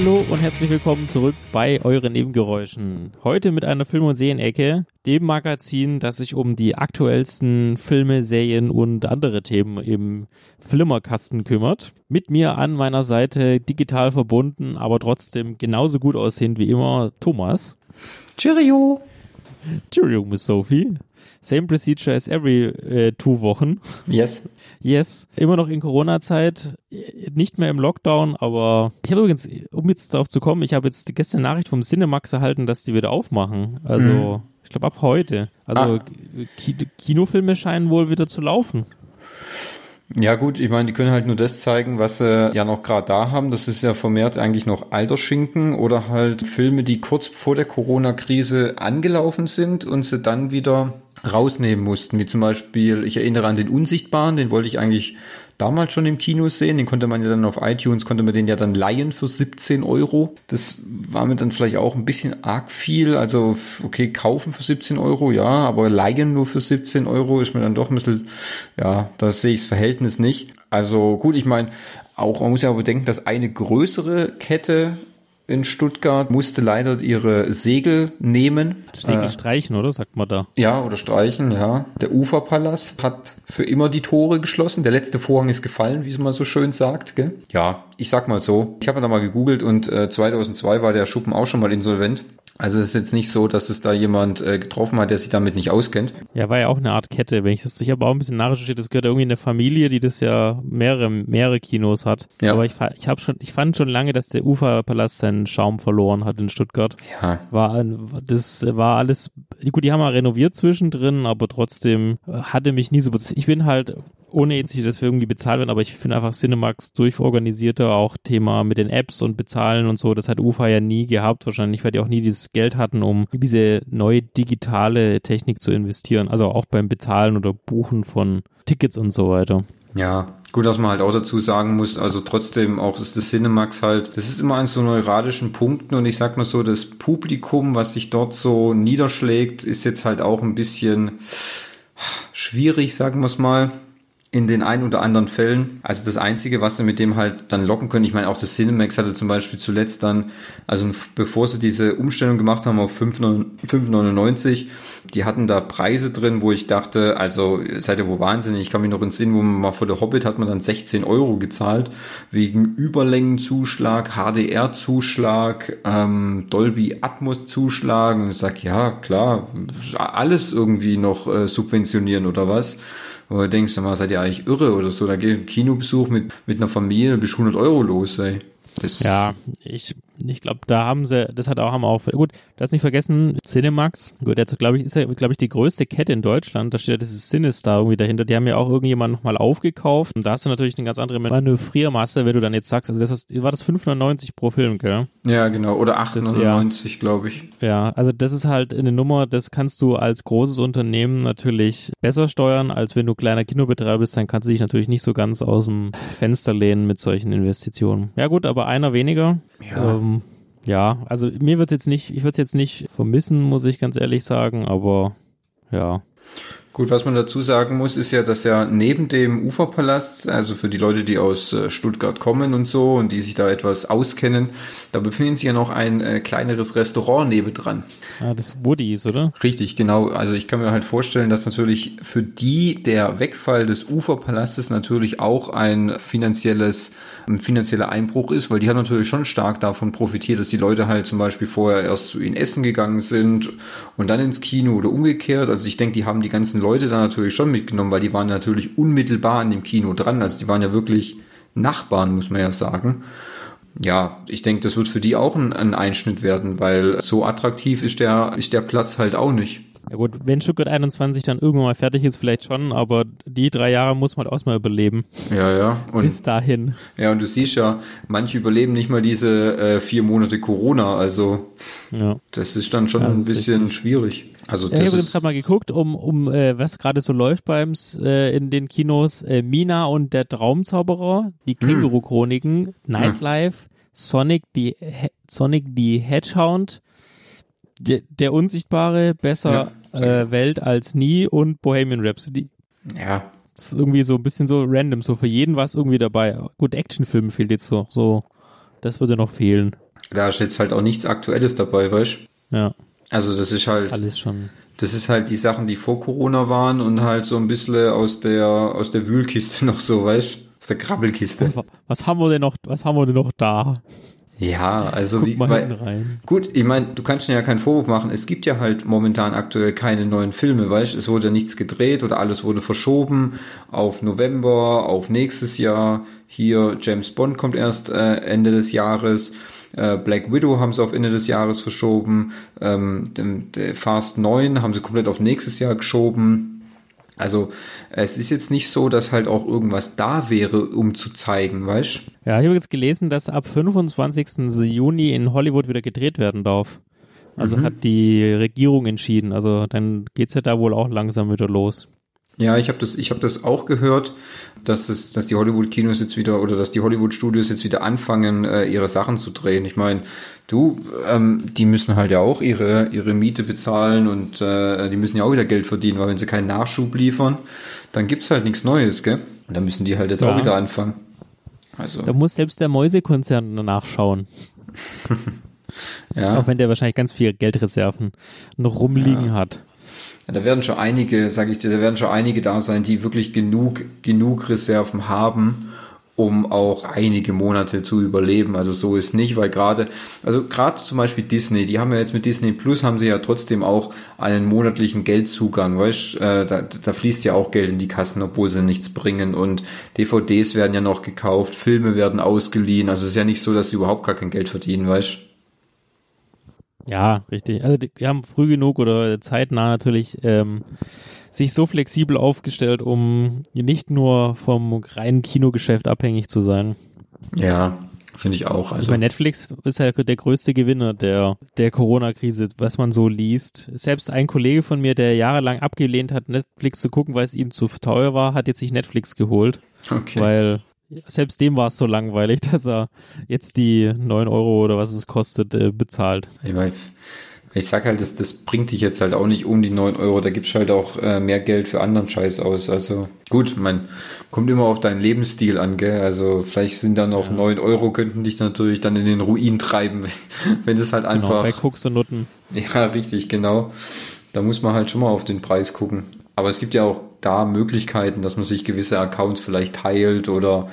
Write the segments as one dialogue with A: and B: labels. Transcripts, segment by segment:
A: Hallo und herzlich willkommen zurück bei euren Nebengeräuschen. Heute mit einer Film- und Serienecke, dem Magazin, das sich um die aktuellsten Filme, Serien und andere Themen im Flimmerkasten kümmert. Mit mir an meiner Seite digital verbunden, aber trotzdem genauso gut aussehend wie immer, Thomas.
B: Cheerio.
A: Cheerio, Miss Sophie. Same procedure as every äh, two Wochen.
B: Yes.
A: Yes. Immer noch in Corona-Zeit, nicht mehr im Lockdown, aber ich habe übrigens, um jetzt darauf zu kommen, ich habe jetzt gestern Nachricht vom Cinemax erhalten, dass die wieder aufmachen. Also, mhm. ich glaube ab heute. Also ah. Kinofilme scheinen wohl wieder zu laufen.
B: Ja gut, ich meine, die können halt nur das zeigen, was sie ja noch gerade da haben. Das ist ja vermehrt eigentlich noch Altersschinken oder halt Filme, die kurz vor der Corona-Krise angelaufen sind und sie dann wieder rausnehmen mussten. Wie zum Beispiel, ich erinnere an den Unsichtbaren, den wollte ich eigentlich damals schon im Kino sehen. Den konnte man ja dann auf iTunes, konnte man den ja dann leihen für 17 Euro. Das war mir dann vielleicht auch ein bisschen arg viel. Also, okay, kaufen für 17 Euro, ja, aber leihen nur für 17 Euro ist mir dann doch ein bisschen, ja, da sehe ich das Verhältnis nicht. Also gut, ich meine, auch, man muss ja bedenken, dass eine größere Kette in Stuttgart musste leider ihre Segel nehmen.
A: Segel äh, streichen, oder? Sagt man da.
B: Ja, oder streichen, ja. Der Uferpalast hat für immer die Tore geschlossen. Der letzte Vorhang ist gefallen, wie es mal so schön sagt. Gell? Ja, ich sag mal so. Ich habe da mal gegoogelt und äh, 2002 war der Schuppen auch schon mal insolvent. Also es ist jetzt nicht so, dass es da jemand äh, getroffen hat, der sich damit nicht auskennt.
A: Ja, war ja auch eine Art Kette, wenn ich das, ich habe auch ein bisschen nachrecherchiert, das gehört irgendwie in eine Familie, die das ja mehrere, mehrere Kinos hat. Ja. Aber ich, ich habe schon, ich fand schon lange, dass der Uferpalast seinen Schaum verloren hat in Stuttgart. Ja. War, das war alles, gut, die haben mal renoviert zwischendrin, aber trotzdem hatte mich nie so, ich bin halt ohne jetzt dass wir irgendwie bezahlt werden, aber ich finde einfach Cinemax durchorganisierter, auch Thema mit den Apps und Bezahlen und so, das hat UFA ja nie gehabt, wahrscheinlich, weil die auch nie dieses Geld hatten, um diese neue digitale Technik zu investieren, also auch beim Bezahlen oder Buchen von Tickets und so weiter.
B: Ja, gut, dass man halt auch dazu sagen muss, also trotzdem auch ist das Cinemax halt, das ist immer an so neuralischen Punkten und ich sag mal so, das Publikum, was sich dort so niederschlägt, ist jetzt halt auch ein bisschen schwierig, sagen wir es mal in den ein oder anderen Fällen. Also das Einzige, was sie mit dem halt dann locken können, ich meine auch das Cinemax hatte zum Beispiel zuletzt dann, also bevor sie diese Umstellung gemacht haben auf 5,99, die hatten da Preise drin, wo ich dachte, also seid ihr wohl wahnsinnig, ich kann mich noch in Sinn, wo man mal vor der Hobbit hat man dann 16 Euro gezahlt, wegen Überlängenzuschlag, HDR-Zuschlag, ähm, Dolby Atmos-Zuschlag. Und ich sag, ja klar, alles irgendwie noch äh, subventionieren oder was wo du denkst, mal, seid ihr eigentlich irre oder so? Da geht ein Kinobesuch mit, mit einer Familie bis 100 Euro los, ey.
A: Das ja, ich, ich glaube, da haben sie, das hat auch, haben auch, gut, das nicht vergessen, Cinemax, gut, der glaube ich, ist ja, glaube ich, die größte Kette in Deutschland, da steht ja dieses Sinistar irgendwie dahinter, die haben ja auch irgendjemand nochmal aufgekauft und da hast du natürlich eine ganz andere Manövriermasse, wenn du dann jetzt sagst, also das war das 590 pro Film, gell?
B: Ja, genau, oder 890, ja, glaube ich.
A: Ja, also das ist halt eine Nummer, das kannst du als großes Unternehmen natürlich besser steuern, als wenn du kleiner Kinobetreiber bist, dann kannst du dich natürlich nicht so ganz aus dem Fenster lehnen mit solchen Investitionen. Ja gut, aber einer weniger. Ja. Ähm, ja, also mir wird jetzt nicht, ich würde es jetzt nicht vermissen, muss ich ganz ehrlich sagen, aber ja.
B: Gut, was man dazu sagen muss, ist ja, dass ja neben dem Uferpalast, also für die Leute, die aus äh, Stuttgart kommen und so und die sich da etwas auskennen, da befindet sich ja noch ein äh, kleineres Restaurant nebendran.
A: Ah, das Woody's, oder?
B: Richtig, genau. Also ich kann mir halt vorstellen, dass natürlich für die der Wegfall des Uferpalastes natürlich auch ein finanzielles, ein finanzieller Einbruch ist, weil die haben natürlich schon stark davon profitiert, dass die Leute halt zum Beispiel vorher erst zu ihnen essen gegangen sind und dann ins Kino oder umgekehrt. Also ich denke, die haben die ganzen ganzen Leute da natürlich schon mitgenommen, weil die waren natürlich unmittelbar an dem Kino dran. Also die waren ja wirklich Nachbarn, muss man ja sagen. Ja, ich denke, das wird für die auch ein, ein Einschnitt werden, weil so attraktiv ist der, ist der Platz halt auch nicht.
A: Ja gut, wenn Stuttgart 21 dann irgendwann mal fertig ist, vielleicht schon, aber die drei Jahre muss man halt auch mal überleben.
B: Ja, ja.
A: Und, Bis dahin.
B: Ja, und du siehst ja, manche überleben nicht mal diese äh, vier Monate Corona, also ja. das ist dann schon ja, ein bisschen richtig. schwierig.
A: Also ja, ich habe übrigens gerade mal geguckt, um, um äh, was gerade so läuft beim äh, in den Kinos. Äh, Mina und der Traumzauberer, die hm. Känguru-Chroniken, hm. Nightlife, hm. Sonic the Sonic the Hedgehog, der, der Unsichtbare, besser ja, äh, Welt als nie und Bohemian Rhapsody.
B: Ja.
A: Das ist irgendwie so ein bisschen so random, so für jeden was irgendwie dabei. Gut, Actionfilm fehlt jetzt so, so Das würde noch fehlen.
B: Da ist jetzt halt auch nichts Aktuelles dabei, weißt
A: du? Ja.
B: Also das ist halt.
A: Alles schon.
B: Das ist halt die Sachen, die vor Corona waren und halt so ein bisschen aus der, aus der Wühlkiste noch so, weißt du? Aus der Krabbelkiste.
A: Was, was haben wir denn noch, was haben wir denn noch da?
B: Ja, also wie weil, gut, ich meine, du kannst ja keinen Vorwurf machen. Es gibt ja halt momentan aktuell keine neuen Filme, weißt? Es wurde nichts gedreht oder alles wurde verschoben auf November, auf nächstes Jahr. Hier James Bond kommt erst äh, Ende des Jahres. Äh, Black Widow haben sie auf Ende des Jahres verschoben. Ähm, dem, Fast 9 haben sie komplett auf nächstes Jahr geschoben. Also es ist jetzt nicht so, dass halt auch irgendwas da wäre, um zu zeigen, weißt
A: Ja, ich habe jetzt gelesen, dass ab 25. Juni in Hollywood wieder gedreht werden darf. Also mhm. hat die Regierung entschieden. Also dann geht's ja da wohl auch langsam wieder los.
B: Ja, ich habe das, ich habe das auch gehört, dass es, dass die Hollywood-Kinos jetzt wieder oder dass die Hollywood-Studios jetzt wieder anfangen, äh, ihre Sachen zu drehen. Ich meine, du, ähm, die müssen halt ja auch ihre ihre Miete bezahlen und äh, die müssen ja auch wieder Geld verdienen, weil wenn sie keinen Nachschub liefern, dann gibt's halt nichts Neues, gell? Und dann müssen die halt jetzt ja. auch wieder anfangen.
A: Also. Da muss selbst der Mäusekonzern nachschauen. ja. Auch wenn der wahrscheinlich ganz viel Geldreserven noch rumliegen ja. hat.
B: Da werden schon einige, sage ich dir, da werden schon einige da sein, die wirklich genug, genug Reserven haben, um auch einige Monate zu überleben. Also so ist nicht, weil gerade, also gerade zum Beispiel Disney, die haben ja jetzt mit Disney Plus haben sie ja trotzdem auch einen monatlichen Geldzugang, weißt, äh, da, da fließt ja auch Geld in die Kassen, obwohl sie nichts bringen und DVDs werden ja noch gekauft, Filme werden ausgeliehen, also es ist ja nicht so, dass sie überhaupt gar kein Geld verdienen, weißt.
A: Ja, richtig. Also die, die haben früh genug oder zeitnah natürlich ähm, sich so flexibel aufgestellt, um nicht nur vom reinen Kinogeschäft abhängig zu sein.
B: Ja, finde ich auch.
A: Also, also bei Netflix ist ja der größte Gewinner der, der Corona-Krise, was man so liest. Selbst ein Kollege von mir, der jahrelang abgelehnt hat, Netflix zu gucken, weil es ihm zu teuer war, hat jetzt sich Netflix geholt. Okay. Weil selbst dem war es so langweilig, dass er jetzt die neun Euro oder was es kostet, äh, bezahlt.
B: Ich, mein, ich sag halt, das, das bringt dich jetzt halt auch nicht um die neun Euro, da gibst halt auch äh, mehr Geld für anderen Scheiß aus. Also gut, man kommt immer auf deinen Lebensstil an, gell? Also vielleicht sind dann auch neun ja. Euro, könnten dich natürlich dann in den Ruin treiben, wenn, wenn das halt genau, einfach.
A: Genau, bei Koks und Nutten.
B: Ja, richtig, genau. Da muss man halt schon mal auf den Preis gucken. Aber es gibt ja auch da Möglichkeiten, dass man sich gewisse Accounts vielleicht teilt oder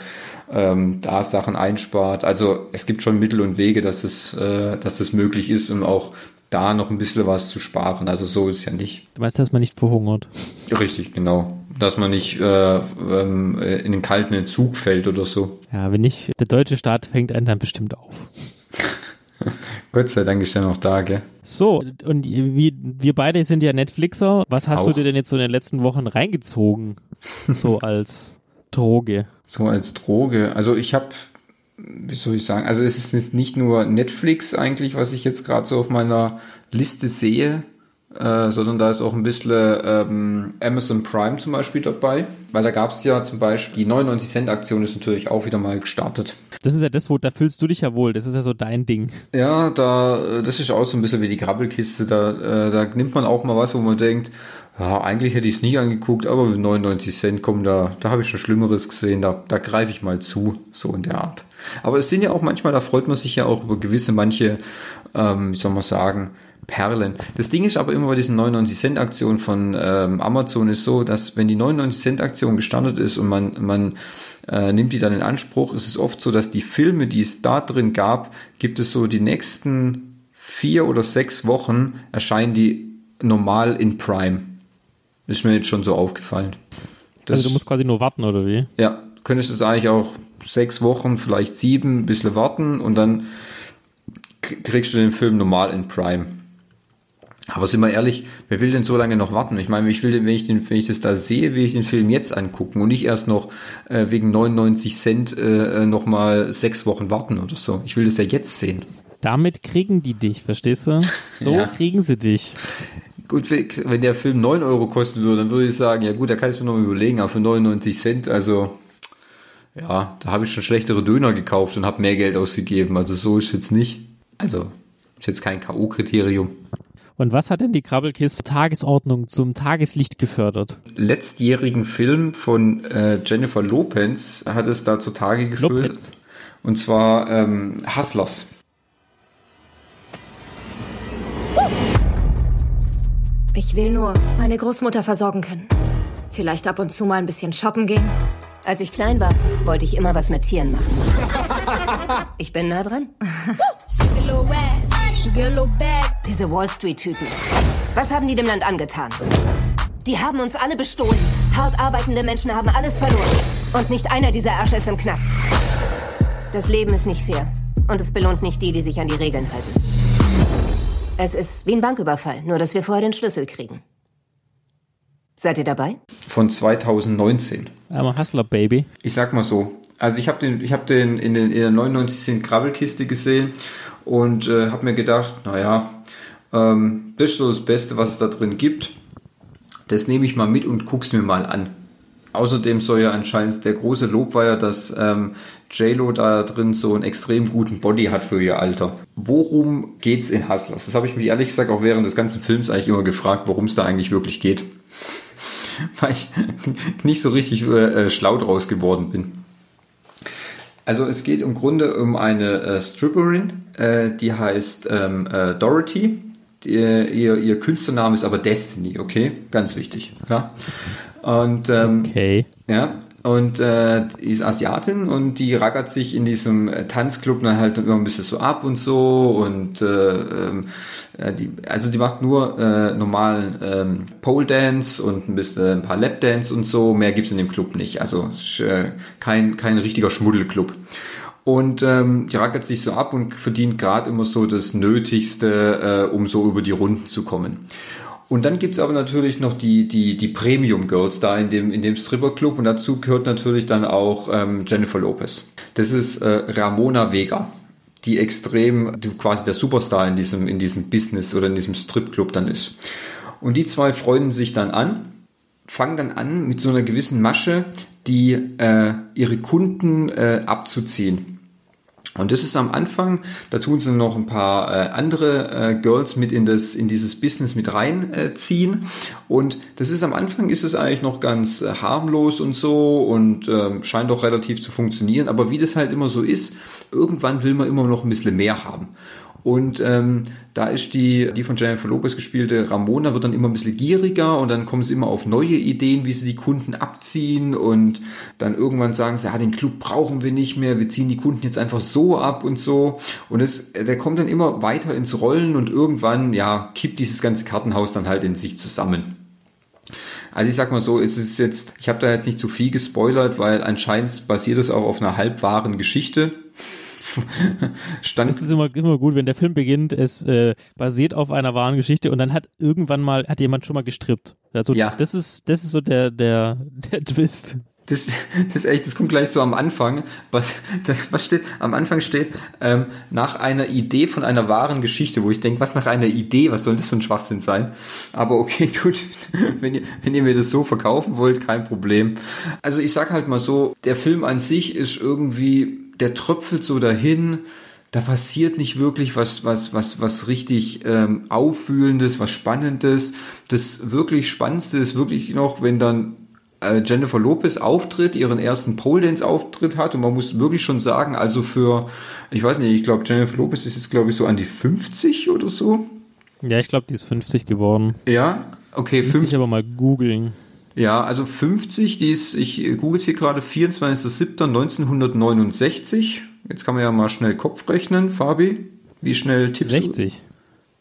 B: ähm, da Sachen einspart. Also es gibt schon Mittel und Wege, dass es, äh, dass es möglich ist, um auch da noch ein bisschen was zu sparen. Also so ist ja nicht.
A: Du meinst, dass man nicht verhungert?
B: Richtig, genau. Dass man nicht äh, ähm, in den kalten Entzug fällt oder so.
A: Ja, wenn nicht, der deutsche Staat fängt einen dann bestimmt auf.
B: Gott sei Dank ist er noch da, gell?
A: So, und wie, wir beide sind ja Netflixer. Was hast Auch. du dir denn jetzt so in den letzten Wochen reingezogen? so als Droge.
B: So als Droge. Also ich habe, wie soll ich sagen, also es ist nicht nur Netflix eigentlich, was ich jetzt gerade so auf meiner Liste sehe, äh, sondern da ist auch ein bisschen ähm, Amazon Prime zum Beispiel dabei, weil da gab es ja zum Beispiel die 99 Cent Aktion ist natürlich auch wieder mal gestartet.
A: Das ist ja das, wo da fühlst du dich ja wohl. Das ist ja so dein Ding.
B: Ja, da das ist auch so ein bisschen wie die Grabbelkiste. Da, äh, da nimmt man auch mal was, wo man denkt, ja, eigentlich hätte ich es nie angeguckt, aber 99 Cent kommen da, da habe ich schon Schlimmeres gesehen. Da, da greife ich mal zu, so in der Art. Aber es sind ja auch manchmal, da freut man sich ja auch über gewisse manche, ähm, wie soll man sagen, Perlen. Das Ding ist aber immer bei diesen 99 Cent Aktionen von ähm, Amazon ist so, dass wenn die 99 Cent Aktion gestartet ist und man, man äh, nimmt die dann in Anspruch, ist es oft so, dass die Filme, die es da drin gab, gibt es so die nächsten vier oder sechs Wochen erscheinen die normal in Prime. Ist mir jetzt schon so aufgefallen.
A: Das, also du musst quasi nur warten, oder wie?
B: Ja, könntest du es eigentlich auch sechs Wochen, vielleicht sieben, ein bisschen warten und dann kriegst du den Film normal in Prime. Aber sind wir ehrlich, wer will denn so lange noch warten? Ich meine, ich will, wenn ich, den, wenn ich das da sehe, will ich den Film jetzt angucken und nicht erst noch äh, wegen 99 Cent äh, nochmal sechs Wochen warten oder so. Ich will das ja jetzt sehen.
A: Damit kriegen die dich, verstehst du? So ja. kriegen sie dich.
B: Gut, wenn der Film 9 Euro kosten würde, dann würde ich sagen, ja gut, da kann ich mir noch überlegen, aber für 99 Cent, also ja, da habe ich schon schlechtere Döner gekauft und habe mehr Geld ausgegeben. Also so ist es jetzt nicht. Also ist jetzt kein K.O.-Kriterium.
A: Und was hat denn die Krabbelkiste Tagesordnung zum Tageslicht gefördert?
B: Letztjährigen Film von äh, Jennifer Lopez hat es da zutage geführt. Lopez. Und zwar ähm, Hustlers.
C: Ich will nur meine Großmutter versorgen können. Vielleicht ab und zu mal ein bisschen shoppen gehen.
D: Als ich klein war, wollte ich immer was mit Tieren machen. Ich bin nah dran. Diese Wall Street-Typen. Was haben die dem Land angetan? Die haben uns alle bestohlen. Hart arbeitende Menschen haben alles verloren. Und nicht einer dieser Ärsche ist im Knast. Das Leben ist nicht fair. Und es belohnt nicht die, die sich an die Regeln halten. Es ist wie ein Banküberfall, nur dass wir vorher den Schlüssel kriegen. Seid ihr dabei?
B: Von 2019.
A: I'm a Hustler, Baby.
B: Ich sag mal so. Also ich habe den, ich habe den in, den in der 99 Cent Krabbelkiste gesehen und äh, habe mir gedacht, naja, ähm, das ist so das Beste, was es da drin gibt. Das nehme ich mal mit und guck's mir mal an. Außerdem soll ja anscheinend der große Lob war ja, dass ähm, JLo da drin so einen extrem guten Body hat für ihr Alter. Worum geht's in Hustlers? Das habe ich mich ehrlich gesagt auch während des ganzen Films eigentlich immer gefragt, worum es da eigentlich wirklich geht. Weil ich nicht so richtig äh, schlau draus geworden bin. Also es geht im Grunde um eine äh, Stripperin, äh, die heißt ähm, äh, Dorothy. Die, ihr, ihr Künstlername ist aber Destiny, okay? Ganz wichtig, klar. Und ähm,
A: okay.
B: ja, und äh, ist Asiatin und die rackert sich in diesem äh, Tanzclub dann halt immer ein bisschen so ab und so und äh, ähm, äh, die, also die macht nur äh, normalen ähm, Pole Dance und ein bisschen ein paar Lap Dance und so, mehr gibt's in dem Club nicht, also äh, kein, kein richtiger Schmuddelclub. Und ähm, die rackert sich so ab und verdient gerade immer so das Nötigste, äh, um so über die Runden zu kommen. Und dann gibt's aber natürlich noch die, die, die Premium Girls da in dem, in dem Stripperclub und dazu gehört natürlich dann auch ähm, Jennifer Lopez. Das ist äh, Ramona Vega, die extrem die quasi der Superstar in diesem, in diesem Business oder in diesem Stripclub dann ist. Und die zwei freunden sich dann an, fangen dann an mit so einer gewissen Masche, die äh, ihre Kunden äh, abzuziehen. Und das ist am Anfang, da tun sie noch ein paar äh, andere äh, Girls mit in das in dieses Business mit reinziehen. Äh, und das ist am Anfang ist es eigentlich noch ganz äh, harmlos und so und ähm, scheint auch relativ zu funktionieren. Aber wie das halt immer so ist, irgendwann will man immer noch ein bisschen mehr haben. Und ähm, da ist die, die von Jennifer Lopez gespielte Ramona wird dann immer ein bisschen gieriger und dann kommen sie immer auf neue Ideen, wie sie die Kunden abziehen und dann irgendwann sagen sie, ja, den Club brauchen wir nicht mehr, wir ziehen die Kunden jetzt einfach so ab und so. Und es, der kommt dann immer weiter ins Rollen und irgendwann, ja, kippt dieses ganze Kartenhaus dann halt in sich zusammen. Also ich sag mal so, es ist jetzt, ich habe da jetzt nicht zu viel gespoilert, weil anscheinend basiert es auch auf einer halbwahren Geschichte.
A: Stand. Es ist immer, immer gut, wenn der Film beginnt, es äh, basiert auf einer wahren Geschichte und dann hat irgendwann mal, hat jemand schon mal gestrippt. Also ja. das ist, das ist so der, der, der Twist.
B: Das, das ist echt, das kommt gleich so am Anfang. Was, das, was steht? Am Anfang steht, ähm, nach einer Idee von einer wahren Geschichte, wo ich denke, was nach einer Idee, was soll das für ein Schwachsinn sein? Aber okay, gut, wenn ihr, wenn ihr mir das so verkaufen wollt, kein Problem. Also ich sag halt mal so, der Film an sich ist irgendwie der tröpfelt so dahin. Da passiert nicht wirklich was, was, was, was richtig ähm, auffühlendes, was Spannendes. Das wirklich Spannendste ist wirklich noch, wenn dann äh, Jennifer Lopez auftritt, ihren ersten Pole Dance Auftritt hat und man muss wirklich schon sagen, also für, ich weiß nicht, ich glaube Jennifer Lopez ist jetzt glaube ich so an die 50 oder so.
A: Ja, ich glaube, die ist 50 geworden.
B: Ja, okay,
A: 50. Ich aber mal googeln.
B: Ja, also 50, die ist, ich google hier gerade, 24.07.1969. Jetzt kann man ja mal schnell Kopf rechnen, Fabi. Wie schnell
A: tippst 60.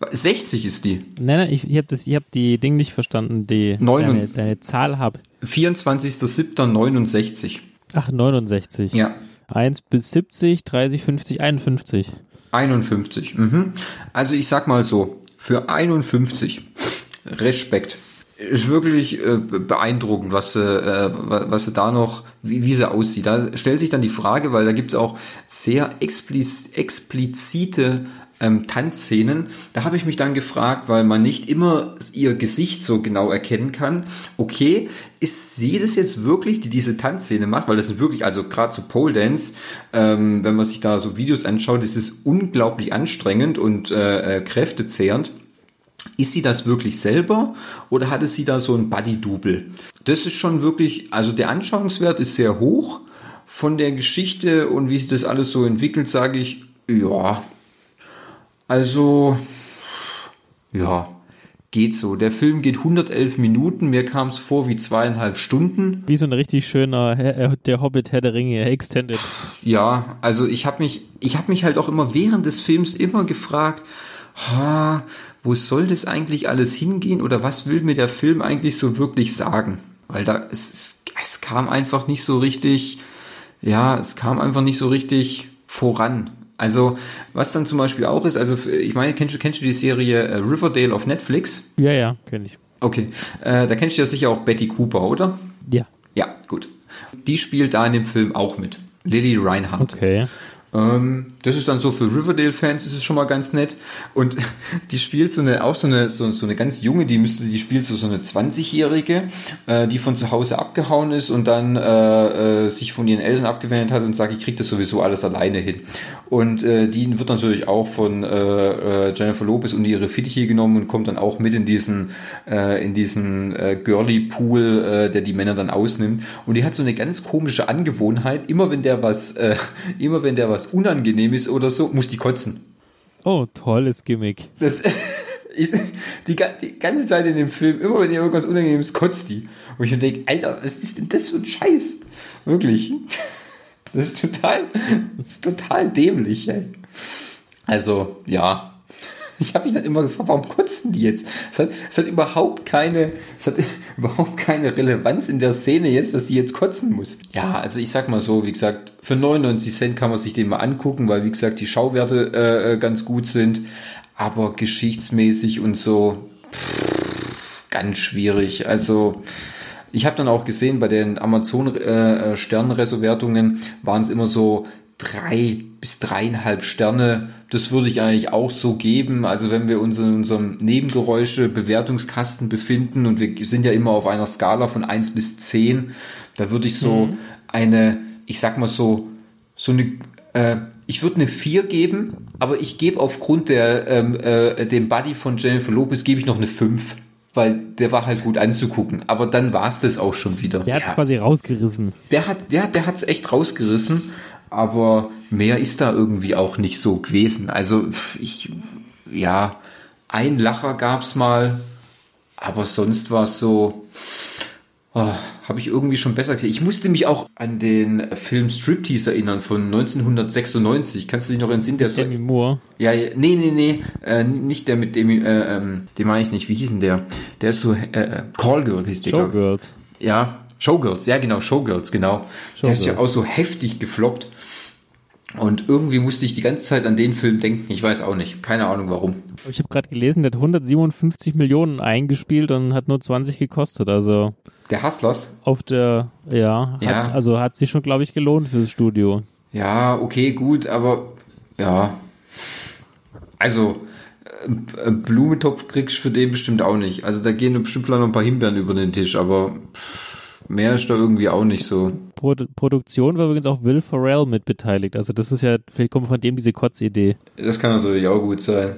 B: du? 60 ist die.
A: Nein, nein, ich, ich habe hab die Ding nicht verstanden, die deine, deine Zahl habe.
B: 24.07.69.
A: Ach, 69.
B: Ja.
A: 1 bis 70, 30, 50, 51.
B: 51. Mhm. Also ich sag mal so, für 51 Respekt ist wirklich äh, beeindruckend, was äh, was sie da noch, wie, wie sie aussieht. Da stellt sich dann die Frage, weil da gibt es auch sehr expliz explizite ähm, Tanzszenen. Da habe ich mich dann gefragt, weil man nicht immer ihr Gesicht so genau erkennen kann. Okay, ist sie das jetzt wirklich, die diese Tanzszene macht? Weil das ist wirklich, also gerade zu Pole Dance, ähm, wenn man sich da so Videos anschaut, das ist unglaublich anstrengend und äh, äh kräftezehrend. Ist sie das wirklich selber oder hatte sie da so ein Buddy-Double? Das ist schon wirklich, also der Anschauungswert ist sehr hoch von der Geschichte und wie sich das alles so entwickelt, sage ich, ja, also, ja, geht so. Der Film geht 111 Minuten, mir kam es vor wie zweieinhalb Stunden.
A: Wie so ein richtig schöner äh, Der Hobbit Herr der Ringe Extended.
B: Ja, also ich habe mich, ich habe mich halt auch immer während des Films immer gefragt, ha, wo soll das eigentlich alles hingehen oder was will mir der Film eigentlich so wirklich sagen? Weil da es, es kam einfach nicht so richtig, ja, es kam einfach nicht so richtig voran. Also, was dann zum Beispiel auch ist, also ich meine, kennst du, kennst du die Serie äh, Riverdale auf Netflix?
A: Ja, ja, kenne ich.
B: Okay. Äh, da kennst du ja sicher auch Betty Cooper, oder?
A: Ja.
B: Ja, gut. Die spielt da in dem Film auch mit. Lily Reinhardt.
A: Okay.
B: Ähm, das ist dann so für Riverdale-Fans ist es schon mal ganz nett. Und die spielt so eine, auch so eine, so, so eine ganz junge, die müsste, die spielt so, so eine 20-Jährige, äh, die von zu Hause abgehauen ist und dann äh, äh, sich von ihren Eltern abgewendet hat und sagt, ich krieg das sowieso alles alleine hin. Und äh, die wird natürlich auch von äh, äh, Jennifer Lopez und ihre Fittiche genommen und kommt dann auch mit in diesen, äh, in diesen äh, Girly-Pool, äh, der die Männer dann ausnimmt. Und die hat so eine ganz komische Angewohnheit, immer wenn der was, äh, immer wenn der was unangenehm ist oder so, muss die kotzen.
A: Oh, tolles Gimmick.
B: Das ist die, die ganze Zeit in dem Film, immer wenn ihr irgendwas Unangenehmes kotzt die. Und ich denke, Alter, was ist denn das für ein Scheiß? Wirklich. Das ist total, das ist total dämlich, ey. Also, ja. Ich habe mich dann immer gefragt, warum kotzen die jetzt? Es hat, es hat überhaupt keine, es hat überhaupt keine Relevanz in der Szene jetzt, dass die jetzt kotzen muss. Ja, also ich sag mal so, wie gesagt, für 99 Cent kann man sich den mal angucken, weil wie gesagt die Schauwerte äh, äh ganz gut sind, aber geschichtsmäßig und so pff, ganz schwierig. Also ich habe dann auch gesehen, bei den Amazon äh, äh Sternenresowertungen waren es immer so drei bis dreieinhalb Sterne. Das würde ich eigentlich auch so geben. Also wenn wir uns in unserem Nebengeräusche-Bewertungskasten befinden und wir sind ja immer auf einer Skala von eins bis zehn, da würde ich so mhm. eine, ich sag mal so, so eine, äh, ich würde eine vier geben, aber ich gebe aufgrund der, ähm, äh, dem Buddy von Jennifer Lopez gebe ich noch eine fünf weil der war halt gut anzugucken. Aber dann war es das auch schon wieder.
A: Der hat's ja. quasi rausgerissen.
B: Der hat, der, der hat's echt rausgerissen aber mehr ist da irgendwie auch nicht so gewesen. Also ich, ja, ein Lacher gab's mal, aber sonst war es so, oh, habe ich irgendwie schon besser gesehen. Ich musste mich auch an den Film Striptease erinnern von 1996. Kannst du dich noch entsinnen? Der
A: Demi Moore?
B: Ja, ja, nee, nee, nee, äh, nicht der mit Demi, äh, ähm, den meine ich nicht. Wie hieß denn der? Der ist so, äh, äh Callgirl hieß der.
A: Showgirls.
B: Ja, Showgirls, ja genau, Showgirls, genau. Showgirls. Der ist ja auch so heftig gefloppt. Und irgendwie musste ich die ganze Zeit an den Film denken. Ich weiß auch nicht. Keine Ahnung warum.
A: Ich habe gerade gelesen, der hat 157 Millionen eingespielt und hat nur 20 gekostet. Also.
B: Der Hustlers?
A: Auf der, ja. ja. Hat, also hat sich schon, glaube ich, gelohnt fürs Studio.
B: Ja, okay, gut, aber ja. Also, äh, Blumentopf kriegst du für den bestimmt auch nicht. Also da gehen bestimmt vielleicht noch ein paar Himbeeren über den Tisch, aber. Pff Mehr ist da irgendwie auch nicht so.
A: Pro Produktion war übrigens auch Will Ferrell mitbeteiligt. Also das ist ja, vielleicht kommt von dem diese Kotzidee.
B: Das kann natürlich auch gut sein.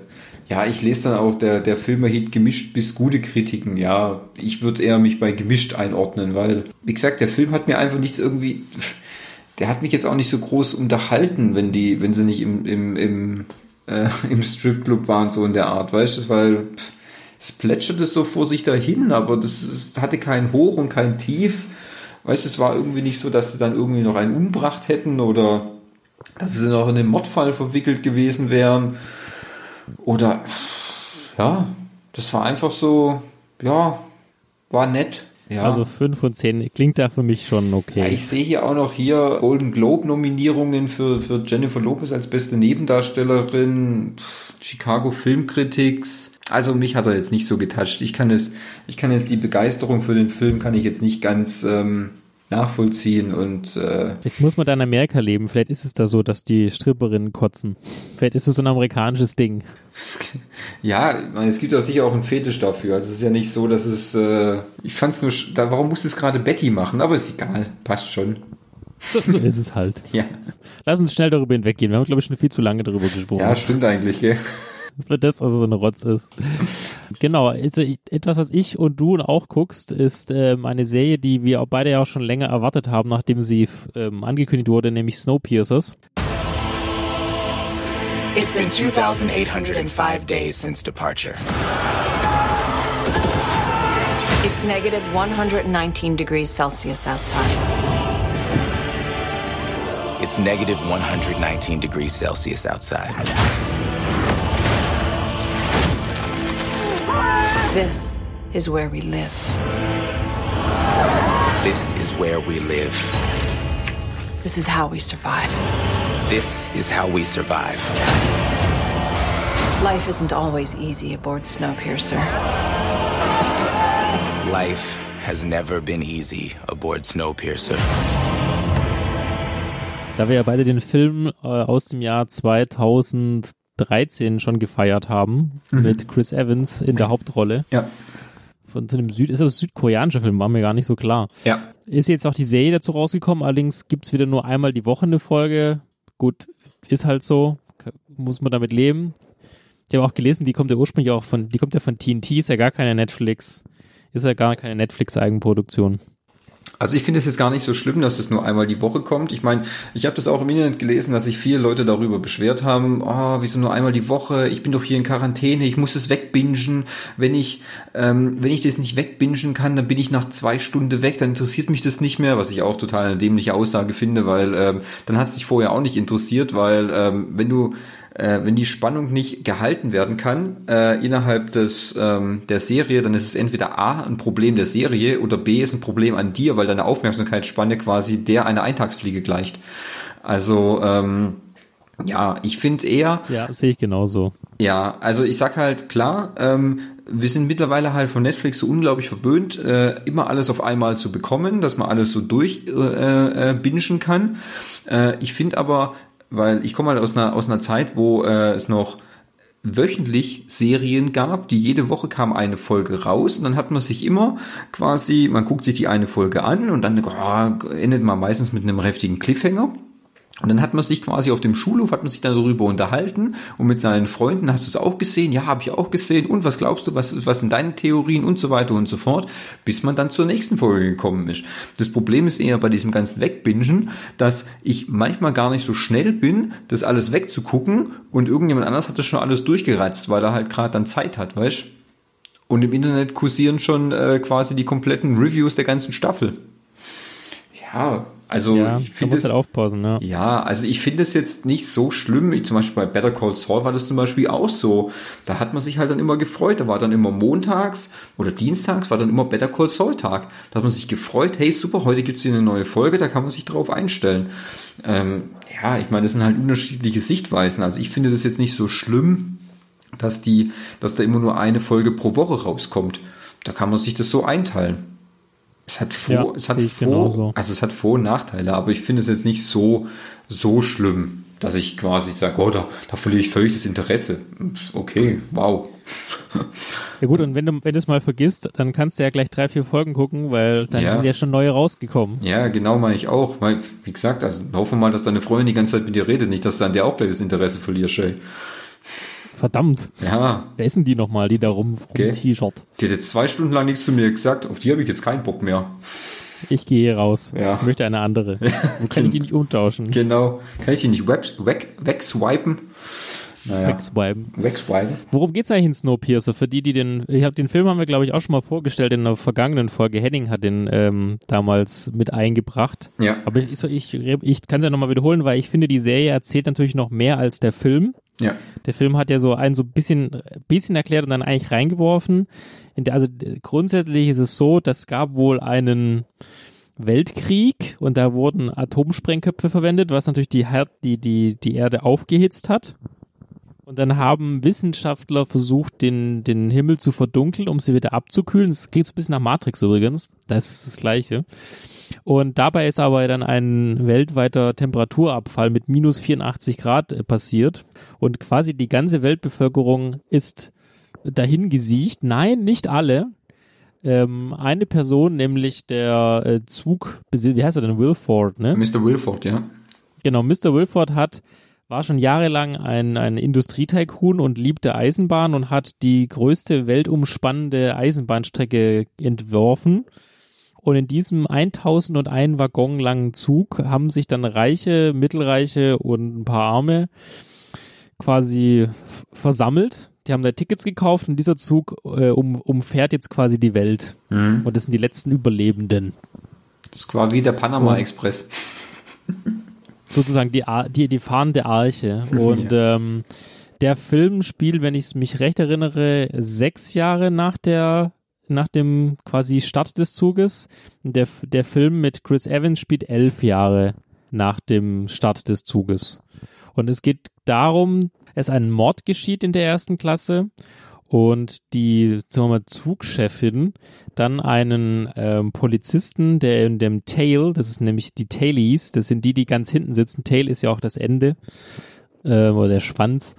B: Ja, ich lese dann auch, der, der Film erhielt gemischt bis gute Kritiken. Ja, ich würde eher mich bei gemischt einordnen, weil, wie gesagt, der Film hat mir einfach nichts irgendwie, der hat mich jetzt auch nicht so groß unterhalten, wenn die, wenn sie nicht im, im, im, äh, im Stripclub waren, so in der Art, weißt du, weil, pff, es plätscherte so vor sich dahin, aber das, das hatte kein Hoch und kein Tief. Weißt du, es war irgendwie nicht so, dass sie dann irgendwie noch einen umbracht hätten oder dass sie noch in den Mordfall verwickelt gewesen wären. Oder ja, das war einfach so, ja, war nett. Ja.
A: Also 5 von 10 klingt da für mich schon okay. Ja,
B: ich sehe hier auch noch hier Golden Globe Nominierungen für, für Jennifer Lopez als beste Nebendarstellerin, Chicago Film Critics. Also mich hat er jetzt nicht so getatscht. Ich kann es, ich kann jetzt die Begeisterung für den Film kann ich jetzt nicht ganz ähm, nachvollziehen und äh
A: Vielleicht muss man da in Amerika leben. Vielleicht ist es da so, dass die Stripperinnen kotzen. Vielleicht ist es so ein amerikanisches Ding.
B: Ja, es gibt auch sicher auch einen Fetisch dafür. Also es ist ja nicht so, dass es. Äh, ich fand es nur. Da, warum musste es gerade Betty machen? Aber ist egal, passt schon.
A: So ist es halt.
B: ja.
A: Lass uns schnell darüber hinweggehen. Wir haben, glaube ich, schon viel zu lange darüber gesprochen.
B: Ja, stimmt eigentlich, gell?
A: Für das, also so eine Rotz ist. genau, also etwas, was ich und du auch guckst, ist ähm, eine Serie, die wir auch beide ja auch schon länger erwartet haben, nachdem sie ähm, angekündigt wurde, nämlich Snowpiercers. It's been 2,805 days since departure.
E: It's negative 119 degrees Celsius outside.
F: It's negative 119 degrees Celsius outside.
E: This is where we live.
F: This is where we live.
E: This is how we survive.
F: This is how we survive.
E: Life isn't always easy aboard Snowpiercer.
F: Life has never been easy aboard Snowpiercer.
A: Da wir ja beide den Film äh, aus dem Jahr 2013 schon gefeiert haben, mhm. mit Chris Evans in der Hauptrolle.
B: Ja.
A: Von einem Süd, ist das südkoreanischer Film, war mir gar nicht so klar.
B: Ja.
A: Ist jetzt auch die Serie dazu rausgekommen, allerdings gibt es wieder nur einmal die Woche eine Folge. Gut, ist halt so, muss man damit leben. Ich habe auch gelesen, die kommt ja ursprünglich auch von, die kommt ja von TNT, ist ja gar keine Netflix ist ja gar keine Netflix-Eigenproduktion.
B: Also ich finde es jetzt gar nicht so schlimm, dass es nur einmal die Woche kommt. Ich meine, ich habe das auch im Internet gelesen, dass sich viele Leute darüber beschwert haben, oh, wieso nur einmal die Woche? Ich bin doch hier in Quarantäne, ich muss es wegbingen. Wenn ich, ähm, wenn ich das nicht wegbingen kann, dann bin ich nach zwei Stunden weg, dann interessiert mich das nicht mehr, was ich auch total eine dämliche Aussage finde, weil ähm, dann hat es sich vorher auch nicht interessiert, weil ähm, wenn du äh, wenn die Spannung nicht gehalten werden kann äh, innerhalb des ähm, der Serie, dann ist es entweder A ein Problem der Serie oder B ist ein Problem an dir, weil deine Aufmerksamkeitsspanne quasi der einer Eintagsfliege gleicht. Also ähm, ja, ich finde eher.
A: Ja, sehe ich genauso.
B: Ja, also ich sag halt klar, ähm, wir sind mittlerweile halt von Netflix so unglaublich verwöhnt, äh, immer alles auf einmal zu bekommen, dass man alles so durchbingen äh, äh, bingen kann. Äh, ich finde aber, weil ich komme halt aus einer, aus einer Zeit, wo äh, es noch wöchentlich Serien gab, die jede Woche kam eine Folge raus und dann hat man sich immer quasi, man guckt sich die eine Folge an und dann oh, endet man meistens mit einem heftigen Cliffhanger. Und dann hat man sich quasi auf dem Schulhof, hat man sich dann darüber unterhalten und mit seinen Freunden, hast du es auch gesehen? Ja, habe ich auch gesehen. Und was glaubst du, was, was sind deine Theorien und so weiter und so fort, bis man dann zur nächsten Folge gekommen ist. Das Problem ist eher bei diesem ganzen Wegbingen, dass ich manchmal gar nicht so schnell bin, das alles wegzugucken und irgendjemand anders hat das schon alles durchgereizt, weil er halt gerade dann Zeit hat, weißt Und im Internet kursieren schon äh, quasi die kompletten Reviews der ganzen Staffel. Ja, also
A: ja, ich finde halt aufpassen, ja.
B: Ja, also ich finde es jetzt nicht so schlimm. Ich zum Beispiel bei Better Call Saul war das zum Beispiel auch so. Da hat man sich halt dann immer gefreut. Da war dann immer montags oder dienstags war dann immer Better Call Saul Tag. Da hat man sich gefreut, hey super, heute gibt's hier eine neue Folge, da kann man sich drauf einstellen. Ähm, ja, ich meine, das sind halt unterschiedliche Sichtweisen. Also ich finde das jetzt nicht so schlimm, dass die, dass da immer nur eine Folge pro Woche rauskommt. Da kann man sich das so einteilen. Es hat vor, ja, es hat vor, also es hat Vor- und Nachteile, aber ich finde es jetzt nicht so, so schlimm, dass ich quasi sage, oh, da, da verliere ich völlig das Interesse. Okay, wow.
A: Ja gut, und wenn du, wenn du es mal vergisst, dann kannst du ja gleich drei, vier Folgen gucken, weil dann ja. sind ja schon neue rausgekommen.
B: Ja, genau meine ich auch. Weil, wie gesagt, also hoffen wir mal, dass deine Freundin die ganze Zeit mit dir redet, nicht, dass du an dir auch gleich das Interesse verlierst, Shay.
A: Verdammt.
B: Ja.
A: Wer ist denn die nochmal, die da rum, okay. T-Shirt?
B: Die hat jetzt zwei Stunden lang nichts zu mir gesagt. Auf die habe ich jetzt keinen Bock mehr.
A: Ich gehe raus.
B: Ja.
A: Ich möchte eine andere. Wo kann ich die nicht umtauschen?
B: Genau. Kann ich die nicht weg, weg, wegswipen?
A: Naja. Wegswipen.
B: Wegswipen.
A: Worum geht's eigentlich in Snowpiercer? Für die, die den, ich habe den Film haben wir glaube ich auch schon mal vorgestellt in der vergangenen Folge. Henning hat den ähm, damals mit eingebracht.
B: Ja.
A: Aber ich, ich, ich kann es ja nochmal wiederholen, weil ich finde, die Serie erzählt natürlich noch mehr als der Film.
B: Ja.
A: Der Film hat ja so ein so bisschen, bisschen erklärt und dann eigentlich reingeworfen. Der, also grundsätzlich ist es so, das gab wohl einen Weltkrieg und da wurden Atomsprengköpfe verwendet, was natürlich die, die, die, die Erde aufgehitzt hat. Und dann haben Wissenschaftler versucht, den, den Himmel zu verdunkeln, um sie wieder abzukühlen. Das klingt so ein bisschen nach Matrix übrigens. Das ist das Gleiche. Und dabei ist aber dann ein weltweiter Temperaturabfall mit minus 84 Grad äh, passiert. Und quasi die ganze Weltbevölkerung ist dahin gesiecht. Nein, nicht alle. Ähm, eine Person, nämlich der äh, Zug, wie heißt er denn? Wilford, ne?
B: Mr. Wilford, ja.
A: Genau, Mr. Wilford hat war schon jahrelang ein, ein Industrietycoon und liebte Eisenbahn und hat die größte weltumspannende Eisenbahnstrecke entworfen. Und in diesem 1001 Waggon langen Zug haben sich dann Reiche, Mittelreiche und ein paar Arme quasi versammelt. Die haben da Tickets gekauft und dieser Zug äh, um, umfährt jetzt quasi die Welt. Mhm. Und das sind die letzten Überlebenden.
B: Das ist quasi wie der Panama Express.
A: sozusagen die, die, die fahrende Arche. Und ähm, der Film spielt, wenn ich es mich recht erinnere, sechs Jahre nach der nach dem quasi Start des Zuges. Der, der Film mit Chris Evans spielt elf Jahre nach dem Start des Zuges. Und es geht darum, es ein Mord geschieht in der ersten Klasse und die sagen wir mal, Zugchefin dann einen ähm, Polizisten, der in dem Tail, das ist nämlich die Tailies, das sind die, die ganz hinten sitzen. Tail ist ja auch das Ende äh, oder der Schwanz.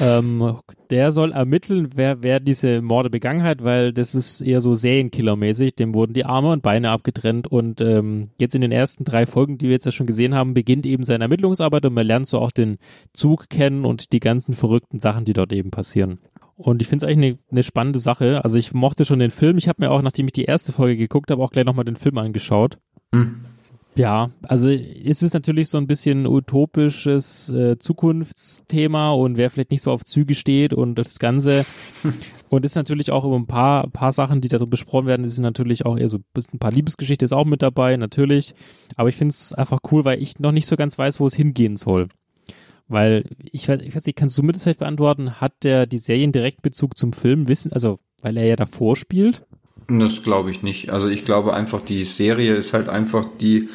A: Ähm, der soll ermitteln, wer, wer diese Morde begangen hat, weil das ist eher so Serienkillermäßig. Dem wurden die Arme und Beine abgetrennt und ähm, jetzt in den ersten drei Folgen, die wir jetzt ja schon gesehen haben, beginnt eben seine Ermittlungsarbeit und man lernt so auch den Zug kennen und die ganzen verrückten Sachen, die dort eben passieren. Und ich finde es eigentlich eine, eine spannende Sache. Also ich mochte schon den Film. Ich habe mir auch, nachdem ich die erste Folge geguckt habe, auch gleich nochmal den Film angeschaut. Mhm. Ja, also es ist natürlich so ein bisschen utopisches äh, Zukunftsthema und wer vielleicht nicht so auf Züge steht und das Ganze. und ist natürlich auch über ein paar, paar Sachen, die da so besprochen werden, ist natürlich auch eher so ein paar Liebesgeschichte ist auch mit dabei, natürlich. Aber ich finde es einfach cool, weil ich noch nicht so ganz weiß, wo es hingehen soll. Weil, ich weiß, ich weiß nicht, kannst du mir das vielleicht beantworten? Hat der die Serien Direktbezug zum Film wissen, also weil er ja davor spielt?
B: Das glaube ich nicht. Also ich glaube einfach, die Serie ist halt einfach die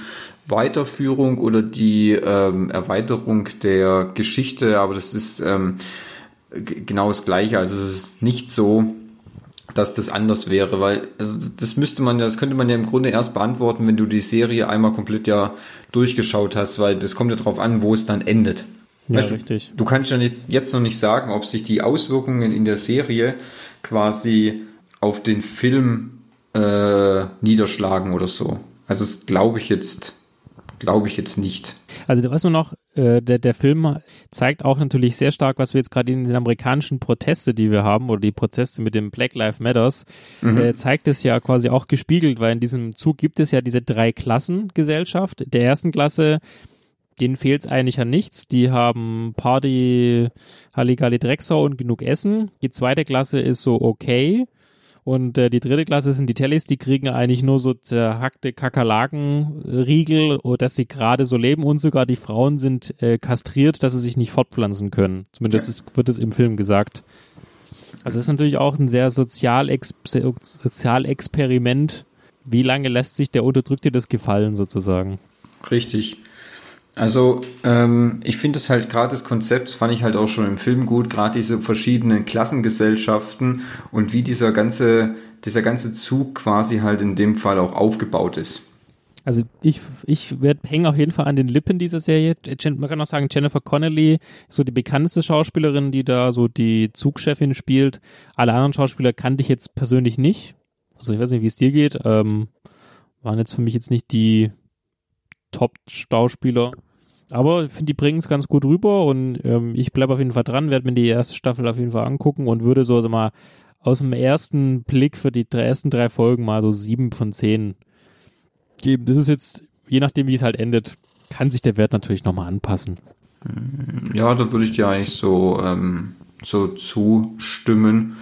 B: Weiterführung oder die ähm, Erweiterung der Geschichte, aber das ist ähm, genau das Gleiche. Also es ist nicht so, dass das anders wäre, weil also das müsste man ja, das könnte man ja im Grunde erst beantworten, wenn du die Serie einmal komplett ja durchgeschaut hast, weil das kommt ja darauf an, wo es dann endet.
A: Ja, weißt richtig.
B: Du, du kannst ja jetzt, jetzt noch nicht sagen, ob sich die Auswirkungen in der Serie quasi auf den Film äh, niederschlagen oder so. Also das glaube ich jetzt, glaube ich jetzt nicht.
A: Also was man noch, äh, der, der Film zeigt auch natürlich sehr stark, was wir jetzt gerade in den amerikanischen Proteste, die wir haben, oder die Proteste mit dem Black Lives Matters, mhm. äh, zeigt es ja quasi auch gespiegelt, weil in diesem Zug gibt es ja diese drei Klassen Gesellschaft. Der ersten Klasse denen fehlt es eigentlich an nichts. Die haben Party, Halligalli Drecksau und genug Essen. Die zweite Klasse ist so okay. Und äh, die dritte Klasse sind die Tellys, die kriegen eigentlich nur so zerhackte Kakerlakenriegel, dass sie gerade so leben und sogar die Frauen sind äh, kastriert, dass sie sich nicht fortpflanzen können. Zumindest ist, wird es im Film gesagt. Also das ist natürlich auch ein sehr Sozialex Sozialexperiment. Wie lange lässt sich der Unterdrückte das gefallen sozusagen?
B: Richtig. Also ähm, ich finde es halt gerade das Konzept, fand ich halt auch schon im Film gut, gerade diese verschiedenen Klassengesellschaften und wie dieser ganze, dieser ganze Zug quasi halt in dem Fall auch aufgebaut ist.
A: Also ich, ich hänge auf jeden Fall an den Lippen dieser Serie. Man kann auch sagen, Jennifer Connelly, so die bekannteste Schauspielerin, die da so die Zugchefin spielt. Alle anderen Schauspieler kannte ich jetzt persönlich nicht. Also ich weiß nicht, wie es dir geht. Ähm, waren jetzt für mich jetzt nicht die Top-Schauspieler. Aber ich finde, die bringen es ganz gut rüber und ähm, ich bleibe auf jeden Fall dran, werde mir die erste Staffel auf jeden Fall angucken und würde so also mal aus dem ersten Blick für die ersten drei Folgen mal so sieben von zehn geben. Das ist jetzt, je nachdem wie es halt endet, kann sich der Wert natürlich nochmal anpassen.
B: Ja, da würde ich dir eigentlich so, ähm, so zustimmen.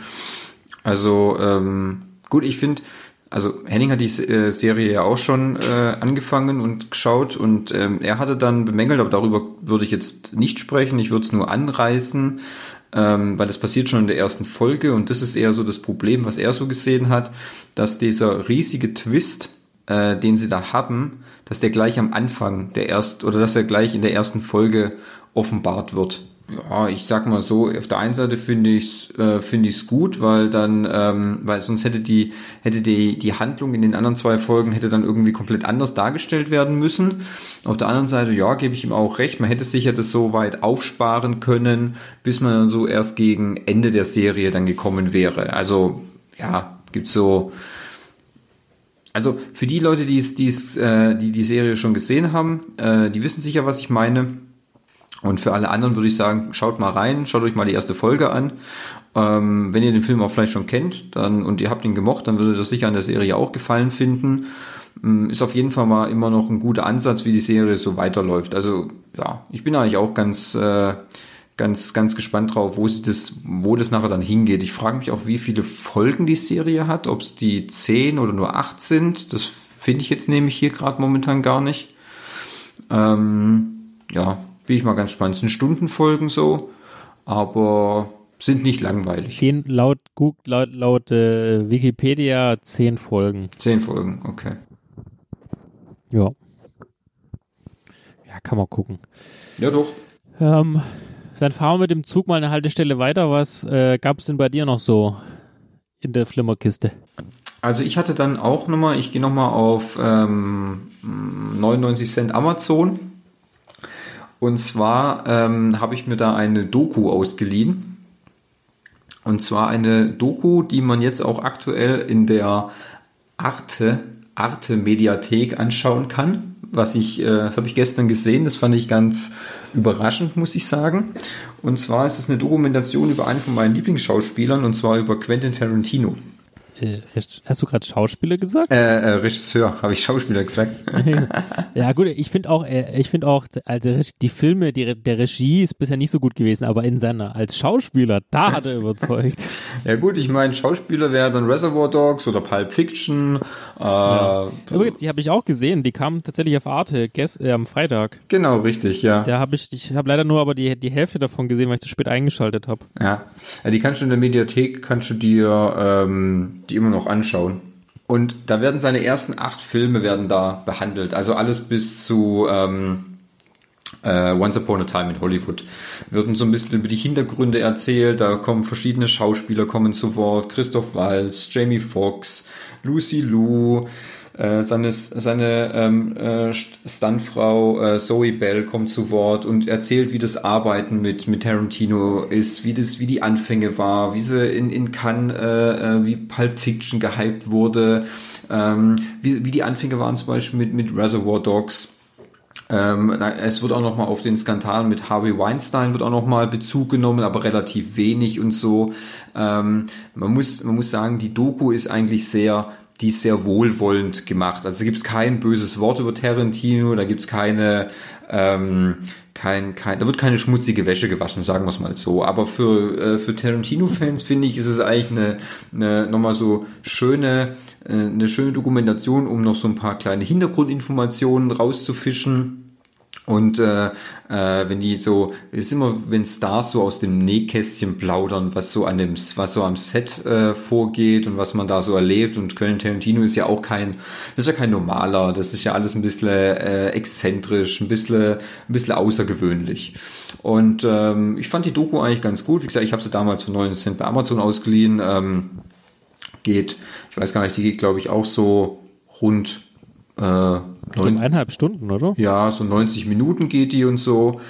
B: Also ähm, gut, ich finde, also Henning hat die äh, Serie ja auch schon äh, angefangen und geschaut und ähm, er hatte dann bemängelt, aber darüber würde ich jetzt nicht sprechen, ich würde es nur anreißen, ähm, weil das passiert schon in der ersten Folge und das ist eher so das Problem, was er so gesehen hat, dass dieser riesige Twist, äh, den sie da haben, dass der gleich am Anfang der erst oder dass er gleich in der ersten Folge offenbart wird ja, ich sag mal so, auf der einen Seite finde ich es äh, finde ich's gut, weil dann, ähm, weil sonst hätte die, hätte die, die Handlung in den anderen zwei Folgen hätte dann irgendwie komplett anders dargestellt werden müssen. Auf der anderen Seite, ja, gebe ich ihm auch recht, man hätte sicher das so weit aufsparen können, bis man so erst gegen Ende der Serie dann gekommen wäre. Also, ja, gibt's so, also für die Leute, die es, die es, äh, die die Serie schon gesehen haben, äh, die wissen sicher, was ich meine Und für alle anderen würde ich sagen, schaut mal rein, schaut euch mal die erste Folge an. Ähm, wenn ihr den Film auch vielleicht schon kennt dann, und ihr habt ihn gemocht, dann würde das sicher an der Serie auch gefallen finden. Ähm, ist auf jeden Fall mal immer noch ein guter Ansatz, wie die Serie so weiterläuft. Also ja, ich bin eigentlich auch ganz, äh, ganz, ganz gespannt drauf, wo sie das, wo das nachher dann hingeht. Ich frage mich auch, wie viele Folgen die Serie hat, ob es die zehn oder nur acht sind. Das finde ich jetzt nämlich hier gerade momentan gar nicht. Ähm, ja, bin ich mal ganz spannend. Es sind Stundenfolgen so, aber sind nicht langweilig.
A: Zehn laut Google, laut, laut äh, Wikipedia zehn Folgen.
B: Zehn Folgen, okay.
A: Ja. Ja, kann man gucken.
B: Ja, doch.
A: Ähm, dann fahren wir mit dem Zug mal eine Haltestelle weiter. Was äh, gab es denn bei dir noch so in der Flimmerkiste?
B: Also ich hatte dann auch nochmal, ich gehe nochmal auf ähm, 99 Cent Amazon. Und zwar ähm, habe ich mir da eine Doku ausgeliehen. Und zwar eine Doku, die man jetzt auch aktuell in der Arte, Arte Mediathek anschauen kann. Was ich, äh, das habe ich gestern gesehen, das fand ich ganz überraschend, muss ich sagen. Und zwar ist es eine Dokumentation über einen von meinen Lieblingsschauspielern, und zwar über Quentin Tarantino.
A: Äh, hast du gerade Schauspieler gesagt?
B: Äh, äh, Regisseur, habe ich Schauspieler gesagt.
A: ja gut, ich finde auch, äh, ich finde auch, also die Filme, die, der Regie ist bisher nicht so gut gewesen, aber in seiner als Schauspieler, da hat er überzeugt.
B: ja gut, ich meine, Schauspieler wäre dann Reservoir Dogs oder Pulp Fiction. Äh, ja.
A: Übrigens, die habe ich auch gesehen, die kam tatsächlich auf Arte gest, am Freitag.
B: Genau, richtig, ja.
A: Da habe ich, ich habe leider nur aber die die Hälfte davon gesehen, weil ich zu spät eingeschaltet habe.
B: Ja. ja, die kannst du in der Mediathek, kannst du dir ähm, die immer noch anschauen. Und da werden seine ersten acht Filme werden da behandelt. Also alles bis zu ähm, äh, Once Upon a Time in Hollywood. Wird so ein bisschen über die Hintergründe erzählt. Da kommen verschiedene Schauspieler kommen zu Wort. Christoph Waltz, Jamie Foxx, Lucy Liu, äh, seine, seine ähm, äh, Stuntfrau äh, Zoe Bell kommt zu Wort und erzählt, wie das Arbeiten mit, mit Tarantino ist, wie das, wie die Anfänge war, wie sie in, in Cannes, äh, äh wie Pulp Fiction gehypt wurde, ähm, wie, wie die Anfänge waren zum Beispiel mit, mit Reservoir Dogs. Ähm, es wird auch noch mal auf den Skandal mit Harvey Weinstein wird auch noch mal Bezug genommen, aber relativ wenig und so. Ähm, man muss man muss sagen, die Doku ist eigentlich sehr die ist sehr wohlwollend gemacht. Also gibt es kein böses Wort über Tarantino, da gibt es keine, ähm, kein, kein, da wird keine schmutzige Wäsche gewaschen, sagen wir es mal so. Aber für, äh, für Tarantino-Fans finde ich, ist es eigentlich eine, eine nochmal so schöne, äh, eine schöne Dokumentation, um noch so ein paar kleine Hintergrundinformationen rauszufischen und äh, äh, wenn die so, ist immer, wenn Stars so aus dem Nähkästchen plaudern, was so an dem, was so am Set äh, vorgeht und was man da so erlebt. Und Quentin Tarantino ist ja auch kein, das ist ja kein normaler, das ist ja alles ein bisschen äh, exzentrisch, ein bisschen, ein bisschen außergewöhnlich. Und ähm, ich fand die Doku eigentlich ganz gut. Wie gesagt, ich habe sie damals für 9 Cent bei Amazon ausgeliehen. Ähm, geht, ich weiß gar nicht, die geht, glaube ich, auch so rund
A: äh, eineinhalb Stunden, oder?
B: Ja, so 90 Minuten geht die und so.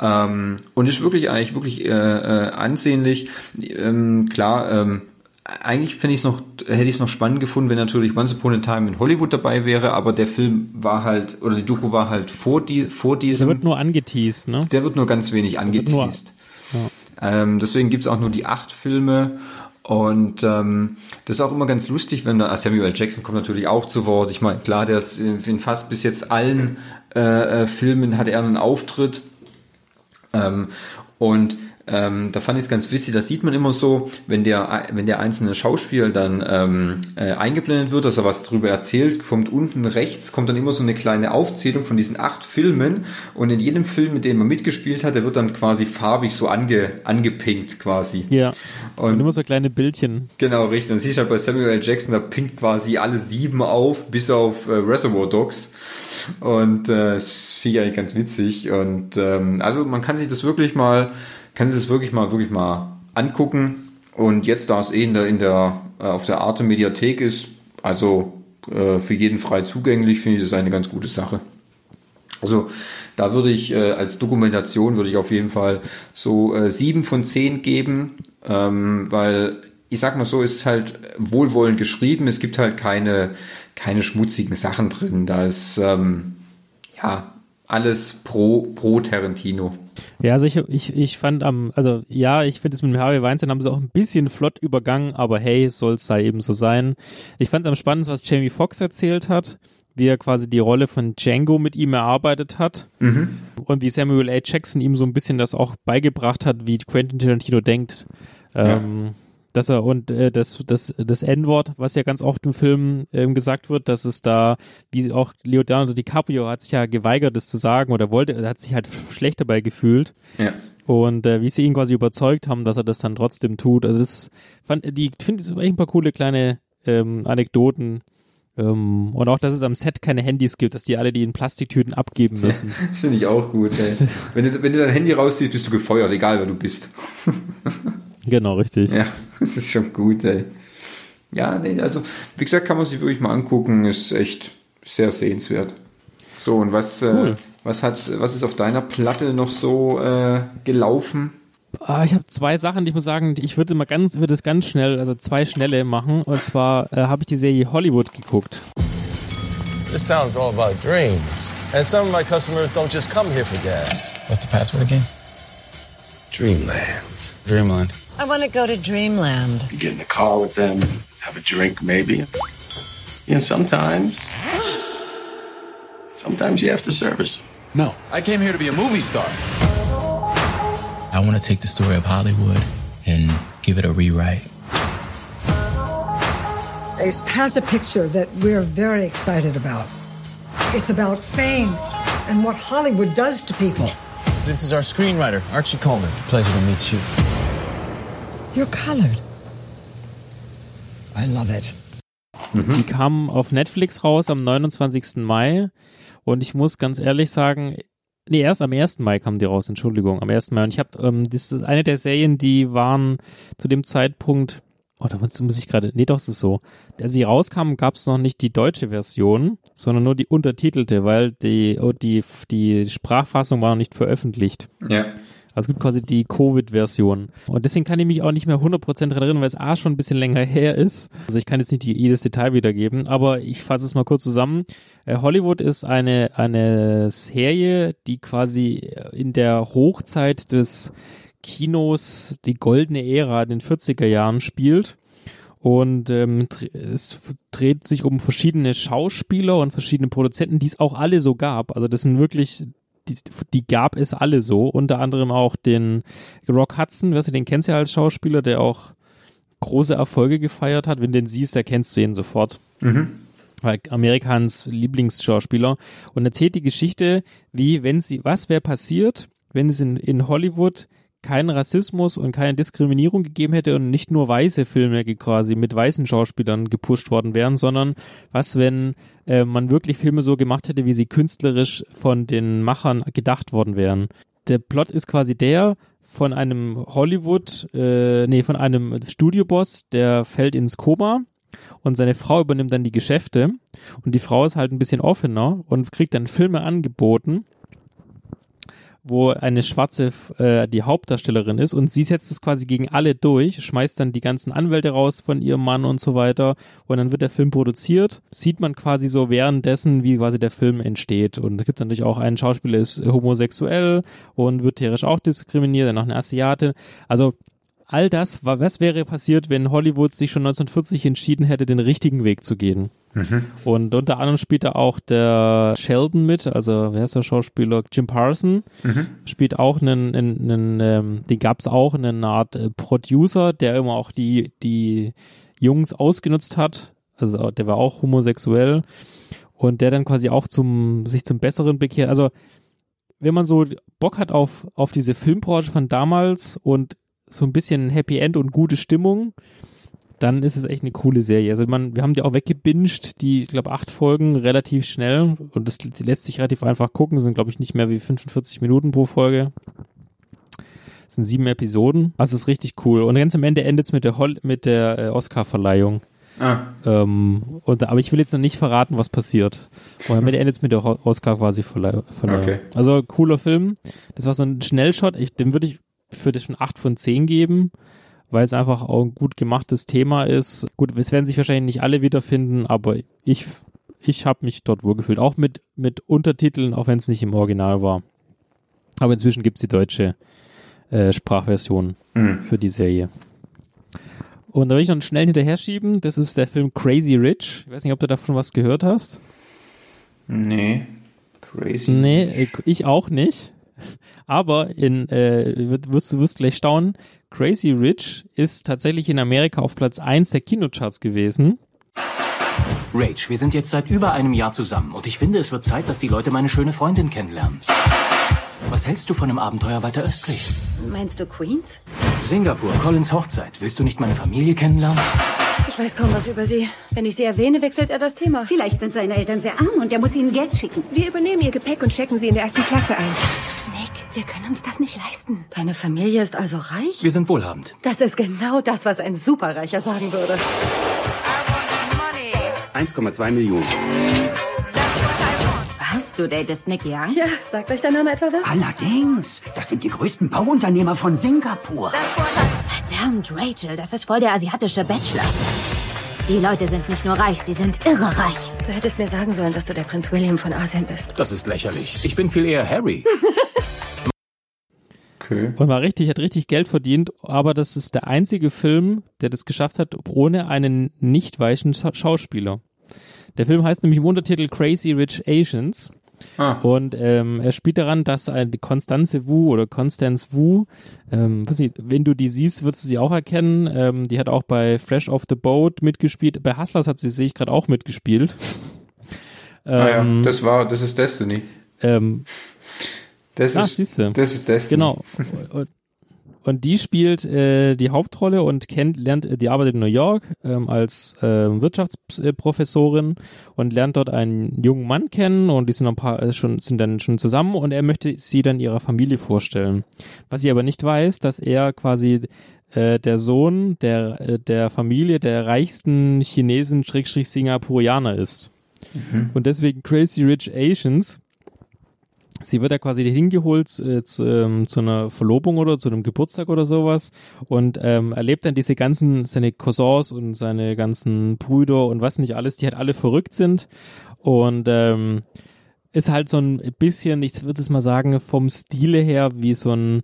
B: Ähm, und ist wirklich eigentlich wirklich äh, äh, ansehnlich. Ähm, klar, ähm, eigentlich finde ich es noch, hätte ich es noch spannend gefunden, wenn natürlich Once Upon a Time in Hollywood dabei wäre, aber der Film war halt, oder die Doku war halt vor, die, vor diesem.
A: Der wird nur angeteased, ne?
B: Der wird nur ganz wenig angeteased. Nur, ja. ähm, deswegen gibt's auch nur die acht Filme und ähm, das ist auch immer ganz lustig, wenn da Samuel Jackson kommt natürlich auch zu Wort. Ich meine, klar, der ist in fast bis jetzt allen äh, äh, Filmen hat er einen Auftritt. Ähm, und ähm, da fand ich es ganz witzig, das sieht man immer so, wenn der, wenn der einzelne Schauspieler dann ähm, äh, eingeblendet wird, dass er was drüber erzählt, kommt unten rechts, kommt dann immer so eine kleine Aufzählung von diesen acht Filmen und in jedem Film, mit dem man mitgespielt hat, der wird dann quasi farbig so ange, angepinkt quasi.
A: Ja. Und, und immer so kleine Bildchen.
B: Genau, richtig. Dann siehst du halt bei Samuel L. Jackson, da pinkt quasi alle sieben auf, bis auf äh, Reservoir Dogs. Und äh, das finde ich eigentlich ganz witzig. Und ähm, also man kann sich das wirklich mal kann sich das wirklich mal, wirklich mal angucken. Und jetzt, da es eh in der, in der, äh, auf der Arte Mediathek ist, also äh, für jeden frei zugänglich, finde ich das eine ganz gute Sache. Also da würde ich äh, als Dokumentation würde ich auf jeden Fall so äh, sieben von zehn geben, ähm, weil ich sag mal so, es ist halt wohlwollend geschrieben. Es gibt halt keine keine schmutzigen Sachen drin. Da ist ähm, ja alles pro, pro Tarantino.
A: Ja, also ich, ich, ich fand am, also ja, ich finde es mit dem Harvey Weinstein haben sie auch ein bisschen flott übergangen, aber hey, soll es sei eben so sein. Ich fand es am spannendsten, was Jamie Foxx erzählt hat, wie er quasi die Rolle von Django mit ihm erarbeitet hat mhm. und wie Samuel L. Jackson ihm so ein bisschen das auch beigebracht hat, wie Quentin Tarantino denkt. Ja. Ähm, dass er und äh, das das das N-Wort, was ja ganz oft im Film ähm, gesagt wird, dass es da wie auch Leonardo DiCaprio hat sich ja geweigert, das zu sagen oder wollte, er hat sich halt schlecht dabei gefühlt.
B: Ja.
A: Und äh, wie sie ihn quasi überzeugt haben, dass er das dann trotzdem tut. Also es fand die finde ich ein paar coole kleine ähm, Anekdoten. Ähm, und auch, dass es am Set keine Handys gibt, dass die alle die in Plastiktüten abgeben müssen.
B: das finde ich auch gut. Ey. wenn, du, wenn du dein Handy rausziehst, bist du gefeuert, egal wer du bist.
A: Genau, richtig.
B: Ja, das ist schon gut, ey. Ja, nee, also, wie gesagt, kann man sich wirklich mal angucken, ist echt sehr sehenswert. So, und was, äh, cool. äh, was, hat, was ist auf deiner Platte noch so äh, gelaufen?
A: Ah, ich habe zwei Sachen, die ich muss sagen, ich würde mal ganz, würde es ganz schnell, also zwei schnelle machen. Und zwar äh, habe ich die Serie Hollywood geguckt. This town's all about dreams. And some of my customers don't just come here for gas. What's the password again?
G: Dreamland. Dreamland. I want to go to Dreamland. You get in the car with them, have a drink maybe. And sometimes, sometimes you have to service. No, I came here to be a movie star. I want to take the story of Hollywood and give it a rewrite.
H: Ace has a picture that we're very excited about. It's about fame and what Hollywood does to people.
I: This is our screenwriter, Archie Coleman. Pleasure to meet you.
H: You're colored. I love it.
A: Mhm. Die kam auf Netflix raus am 29. Mai und ich muss ganz ehrlich sagen, nee, erst am 1. Mai kam die raus, Entschuldigung, am 1. Mai. Und ich habe, ähm, das ist eine der Serien, die waren zu dem Zeitpunkt, oh, da muss ich gerade, nee, doch, es ist so. Als sie rauskam, gab es noch nicht die deutsche Version, sondern nur die untertitelte, weil die, oh, die, die Sprachfassung war noch nicht veröffentlicht.
B: Ja.
A: Also es gibt quasi die Covid-Version. Und deswegen kann ich mich auch nicht mehr 100% daran erinnern, weil es A schon ein bisschen länger her ist. Also ich kann jetzt nicht jedes Detail wiedergeben, aber ich fasse es mal kurz zusammen. Äh, Hollywood ist eine, eine Serie, die quasi in der Hochzeit des Kinos, die goldene Ära in den 40er Jahren spielt. Und ähm, es dreht sich um verschiedene Schauspieler und verschiedene Produzenten, die es auch alle so gab. Also das sind wirklich die, die gab es alle so, unter anderem auch den Rock Hudson, weißt du, den kennst du ja als Schauspieler, der auch große Erfolge gefeiert hat. Wenn du den siehst, da kennst du ihn sofort. Mhm. Amerikans Lieblingsschauspieler und erzählt die Geschichte, wie wenn sie, was wäre passiert, wenn es in, in Hollywood keinen Rassismus und keine Diskriminierung gegeben hätte und nicht nur weiße Filme quasi mit weißen Schauspielern gepusht worden wären, sondern was, wenn äh, man wirklich Filme so gemacht hätte, wie sie künstlerisch von den Machern gedacht worden wären. Der Plot ist quasi der von einem Hollywood, äh, nee, von einem Studioboss, der fällt ins Koma und seine Frau übernimmt dann die Geschäfte und die Frau ist halt ein bisschen offener und kriegt dann Filme angeboten wo eine Schwarze äh, die Hauptdarstellerin ist und sie setzt es quasi gegen alle durch, schmeißt dann die ganzen Anwälte raus von ihrem Mann und so weiter und dann wird der Film produziert, sieht man quasi so währenddessen, wie quasi der Film entsteht. Und da gibt es natürlich auch einen Schauspieler, ist homosexuell und wird theoretisch auch diskriminiert, dann noch eine Asiate, also all das, was wäre passiert, wenn Hollywood sich schon 1940 entschieden hätte, den richtigen Weg zu gehen? Mhm. Und unter anderem spielt da auch der Sheldon mit, also wer ist der Schauspieler? Jim Parson mhm. spielt auch einen, einen, einen ähm, den gab es auch, eine Art äh, Producer, der immer auch die, die Jungs ausgenutzt hat. Also der war auch homosexuell und der dann quasi auch zum, sich zum Besseren bekehrt. Also wenn man so Bock hat auf, auf diese Filmbranche von damals und so ein bisschen Happy End und gute Stimmung, dann ist es echt eine coole Serie. Also man, wir haben die auch weggebinged, die, ich glaube, acht Folgen relativ schnell und das lässt sich relativ einfach gucken. Das sind, glaube ich, nicht mehr wie 45 Minuten pro Folge. Das sind sieben Episoden. Also ist richtig cool. Und ganz am Ende endet es mit der, Hol mit der äh, Oscar-Verleihung. Ah. Ähm, und, aber ich will jetzt noch nicht verraten, was passiert. Und am Ende endet es mit der Oscar quasi Verleihung. Okay. Also cooler Film. Das war so ein Schnellshot. Ich, den würde ich für das schon acht von zehn geben, weil es einfach auch ein gut gemachtes Thema ist. Gut, es werden sich wahrscheinlich nicht alle wiederfinden, aber ich ich habe mich dort wohlgefühlt, auch mit, mit Untertiteln, auch wenn es nicht im Original war. Aber inzwischen gibt es die deutsche äh, Sprachversion mhm. für die Serie. Und da will ich noch schnell hinterher schieben. Das ist der Film Crazy Rich. Ich weiß nicht, ob du davon was gehört hast.
B: Nee. Crazy.
A: Nee, ich auch nicht. Aber in, äh, wirst, du wirst gleich staunen, Crazy Rich ist tatsächlich in Amerika auf Platz 1 der Kinocharts gewesen.
J: Rach, wir sind jetzt seit über einem Jahr zusammen und ich finde, es wird Zeit, dass die Leute meine schöne Freundin kennenlernen. Was hältst du von einem Abenteuer weiter östlich?
K: Meinst du Queens?
J: Singapur, Collins Hochzeit. Willst du nicht meine Familie kennenlernen?
K: Ich weiß kaum was über sie. Wenn ich sie erwähne, wechselt er das Thema.
L: Vielleicht sind seine Eltern sehr arm und er muss ihnen Geld schicken.
M: Wir übernehmen ihr Gepäck und checken sie in der ersten Klasse ein.
K: Wir können uns das nicht leisten. Deine Familie ist also reich?
J: Wir sind wohlhabend.
K: Das ist genau das, was ein Superreicher sagen würde.
N: 1,2 Millionen.
O: Was? Du datest Nick Young?
K: Ja, sagt euch der Name etwa was?
L: Allerdings. Das sind die größten Bauunternehmer von Singapur.
O: Verdammt, Rachel, das ist voll der asiatische Bachelor. Die Leute sind nicht nur reich, sie sind irre reich.
K: Du hättest mir sagen sollen, dass du der Prinz William von Asien bist.
J: Das ist lächerlich. Ich bin viel eher Harry.
A: okay. Und war richtig, hat richtig Geld verdient, aber das ist der einzige Film, der das geschafft hat, ohne einen nicht weichen Schauspieler. Der Film heißt nämlich im Untertitel Crazy Rich Asians. Ah. Und ähm, er spielt daran, dass eine Konstanze Wu oder Constance Wu, ähm, weiß nicht, wenn du die siehst, wirst du sie auch erkennen. Ähm, die hat auch bei Fresh Off the Boat mitgespielt. Bei Hustlers hat sie, sehe ich gerade, auch mitgespielt.
B: ah ja, ähm, das war, das ist Destiny.
A: Ähm,
B: das
A: ah,
B: ist, das ist Destiny.
A: Genau. Und die spielt äh, die Hauptrolle und kennt, lernt, die arbeitet in New York ähm, als äh, Wirtschaftsprofessorin und lernt dort einen jungen Mann kennen und die sind ein paar äh, schon sind dann schon zusammen und er möchte sie dann ihrer Familie vorstellen. Was sie aber nicht weiß, dass er quasi äh, der Sohn der äh, der Familie der reichsten Chinesen Schrägstrich Singapurianer ist. Mhm. Und deswegen Crazy Rich Asians sie wird ja quasi hingeholt äh, zu, ähm, zu einer Verlobung oder zu einem Geburtstag oder sowas und ähm, erlebt dann diese ganzen, seine Cousins und seine ganzen Brüder und was nicht alles, die halt alle verrückt sind und ähm, ist halt so ein bisschen, ich würde es mal sagen, vom Stile her wie so ein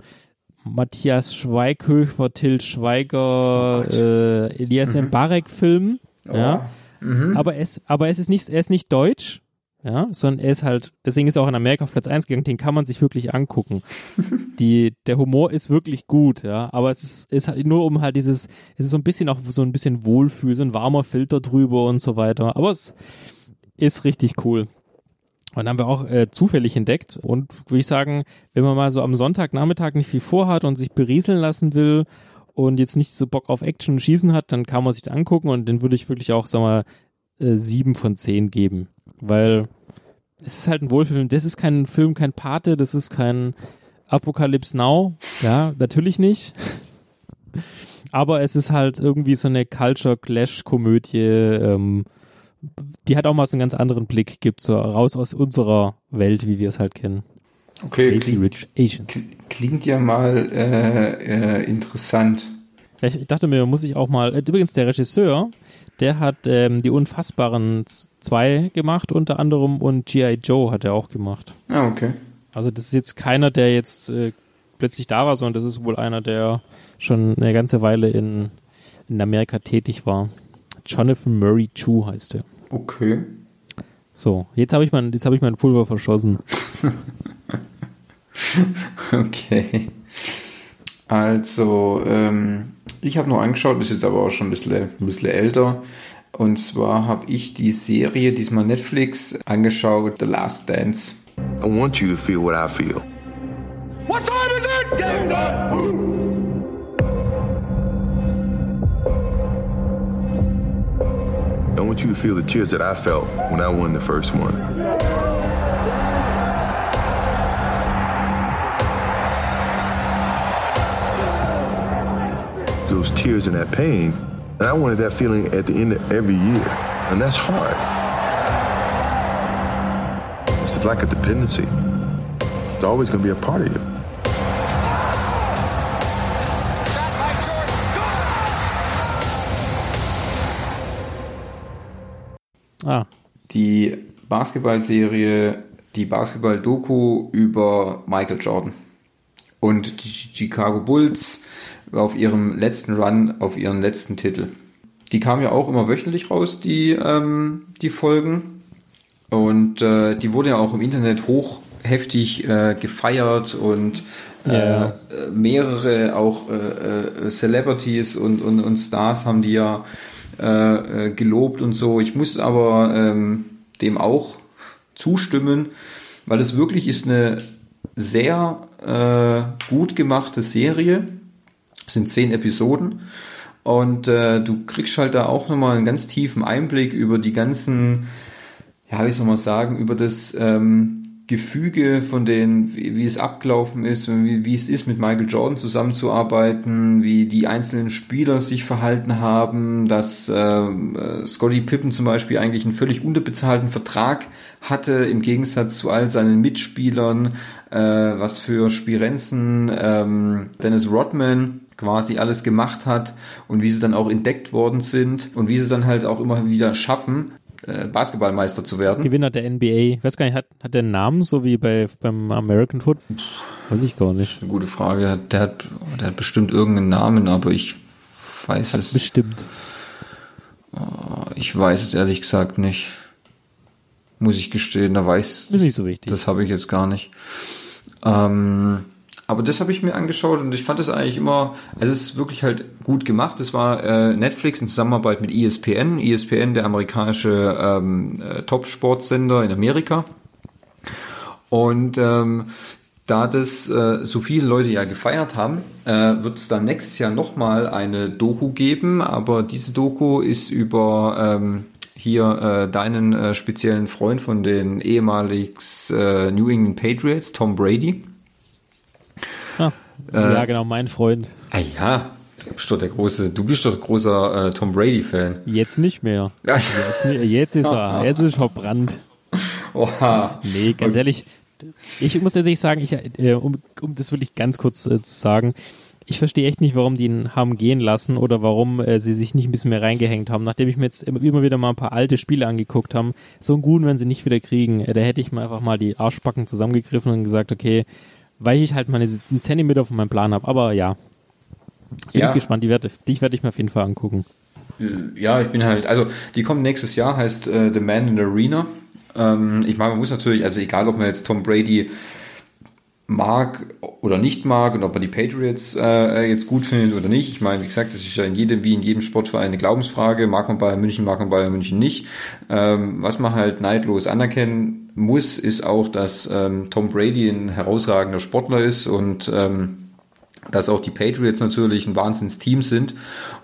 A: Matthias Schweighöfer, Till Schweiger, oh äh, Elias mhm. Mbarek-Film. Oh. Ja. Mhm. Aber es, aber es ist nicht, er ist nicht deutsch, ja, sondern er ist halt, deswegen ist er auch in Amerika auf Platz 1 gegangen, den kann man sich wirklich angucken. Die, der Humor ist wirklich gut, ja, aber es ist, ist halt nur um halt dieses, es ist so ein bisschen auch so ein bisschen Wohlfühl, so ein warmer Filter drüber und so weiter, aber es ist richtig cool. Und haben wir auch äh, zufällig entdeckt und würde ich sagen, wenn man mal so am Sonntagnachmittag nicht viel vorhat und sich berieseln lassen will und jetzt nicht so Bock auf Action und Schießen hat, dann kann man sich den angucken und den würde ich wirklich auch, sag mal, sieben von zehn geben weil es ist halt ein Wohlfühlfilm. Das ist kein Film, kein Pate, das ist kein Apocalypse Now. Ja, natürlich nicht. Aber es ist halt irgendwie so eine Culture Clash Komödie, ähm, die hat auch mal so einen ganz anderen Blick gibt, so raus aus unserer Welt, wie wir es halt kennen.
B: Okay, Crazy Rich Asians. Klingt ja mal äh, äh, interessant.
A: Ich dachte mir, muss ich auch mal. Äh, übrigens, der Regisseur, der hat ähm, die Unfassbaren 2 gemacht unter anderem und G.I. Joe hat er auch gemacht.
B: Ah, okay.
A: Also das ist jetzt keiner, der jetzt äh, plötzlich da war, sondern das ist wohl einer, der schon eine ganze Weile in, in Amerika tätig war. Jonathan Murray Chu heißt er.
B: Okay.
A: So, jetzt habe ich mein, jetzt habe ich mein Pulver verschossen.
B: okay. Also, ähm, ich habe noch angeschaut, ist jetzt aber auch schon ein bisschen, ein bisschen älter. Und zwar habe ich die Serie, diesmal Netflix, angeschaut, The Last Dance. I want you to feel what I feel. What time is it? Game time! I want you to feel the tears that I felt when I won the first one. Those tears and that pain. And I wanted that feeling at the end of every year. And that's hard. It's like a dependency. It's always going to be a part of you.
A: Ah.
B: die Basketballserie, die Basketball-Doku über Michael Jordan. Und die Chicago Bulls auf ihrem letzten Run, auf ihren letzten Titel. Die kamen ja auch immer wöchentlich raus, die, ähm, die Folgen. Und äh, die wurde ja auch im Internet hoch heftig äh, gefeiert und ja. äh, mehrere auch äh, äh, Celebrities und, und, und Stars haben die ja äh, gelobt und so. Ich muss aber ähm, dem auch zustimmen, weil es wirklich ist eine sehr äh, gut gemachte Serie. Es sind zehn Episoden und äh, du kriegst halt da auch nochmal einen ganz tiefen Einblick über die ganzen, ja, wie soll man sagen, über das ähm, Gefüge von den, wie, wie, es abgelaufen ist, wie, wie es ist, mit Michael Jordan zusammenzuarbeiten, wie die einzelnen Spieler sich verhalten haben, dass ähm, äh, Scotty Pippen zum Beispiel eigentlich einen völlig unterbezahlten Vertrag hatte, im Gegensatz zu all seinen Mitspielern, äh, was für Spirenzen ähm, Dennis Rodman quasi alles gemacht hat und wie sie dann auch entdeckt worden sind und wie sie dann halt auch immer wieder schaffen, äh, Basketballmeister zu werden.
A: Gewinner der NBA. Ich weiß gar nicht, hat, hat der einen Namen, so wie bei, beim American Football? Weiß ich gar nicht.
B: Eine gute Frage. Der hat, der hat bestimmt irgendeinen Namen, aber ich weiß hat es.
A: Bestimmt.
B: Oh, ich weiß es ehrlich gesagt nicht. Muss ich gestehen, da weiß
A: ich. Ist nicht so wichtig.
B: Das habe ich jetzt gar nicht. Ähm, aber das habe ich mir angeschaut und ich fand es eigentlich immer, also es ist wirklich halt gut gemacht. Es war äh, Netflix in Zusammenarbeit mit ESPN. ESPN, der amerikanische ähm, äh, Top-Sportsender in Amerika. Und ähm, da das äh, so viele Leute ja gefeiert haben, äh, wird es dann nächstes Jahr nochmal eine Doku geben. Aber diese Doku ist über ähm, hier äh, deinen äh, speziellen Freund von den ehemaligen äh, New England Patriots, Tom Brady.
A: Ah, ja, äh, genau, mein Freund.
B: Ah ja, du bist doch der große, du bist doch großer äh, Tom Brady-Fan.
A: Jetzt nicht mehr. Jetzt, jetzt ist er, jetzt ist er verbrannt.
B: Oha.
A: Nee, ganz ehrlich, ich muss tatsächlich sagen, ich, äh, um, um das wirklich ganz kurz zu sagen, ich verstehe echt nicht, warum die ihn haben gehen lassen oder warum äh, sie sich nicht ein bisschen mehr reingehängt haben. Nachdem ich mir jetzt immer, wieder mal ein paar alte Spiele angeguckt habe, so einen guten, wenn sie nicht wieder kriegen, äh, da hätte ich mal einfach mal die Arschbacken zusammengegriffen und gesagt, okay, weil ich halt mal einen Zentimeter von meinem Plan habe. Aber ja, bin ja. ich gespannt. Die werde, dich werde ich mir auf jeden Fall angucken.
B: Ja, ich bin halt, also die kommt nächstes Jahr, heißt äh, The Man in the Arena. Ähm, ich meine, man muss natürlich, also egal ob man jetzt Tom Brady mag oder nicht mag und ob man die Patriots äh, jetzt gut findet oder nicht. Ich meine, wie gesagt, das ist ja in jedem, wie in jedem Sportverein eine Glaubensfrage. Mag man Bayern München, mag man Bayern München nicht. Ähm, was man halt neidlos anerkennen muss, ist auch, dass ähm, Tom Brady ein herausragender Sportler ist und ähm, dass auch die Patriots natürlich ein Wahnsinnsteam sind.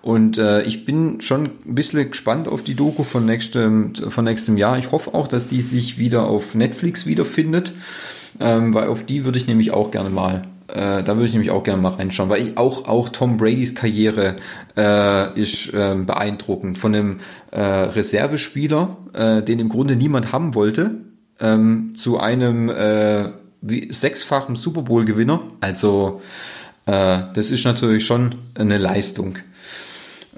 B: Und äh, ich bin schon ein bisschen gespannt auf die Doku von nächstem, von nächstem Jahr. Ich hoffe auch, dass die sich wieder auf Netflix wiederfindet ähm, weil auf die würde ich nämlich auch gerne mal äh, da würde ich nämlich auch gerne mal reinschauen, weil ich auch, auch Tom Bradys Karriere äh, ist äh, beeindruckend. Von einem äh, Reservespieler, äh, den im Grunde niemand haben wollte, ähm, zu einem äh, wie, sechsfachen Super Bowl-Gewinner. Also äh, das ist natürlich schon eine Leistung.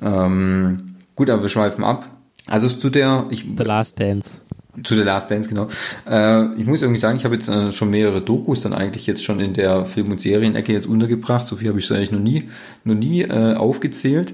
B: Ähm, gut, aber wir schweifen ab. Also zu der... Ich,
A: The Last Dance.
B: Zu The Last Dance, genau. Äh, ich muss irgendwie sagen, ich habe jetzt äh, schon mehrere Dokus dann eigentlich jetzt schon in der Film- und Serienecke jetzt untergebracht. So viel habe ich es eigentlich noch nie, noch nie äh, aufgezählt.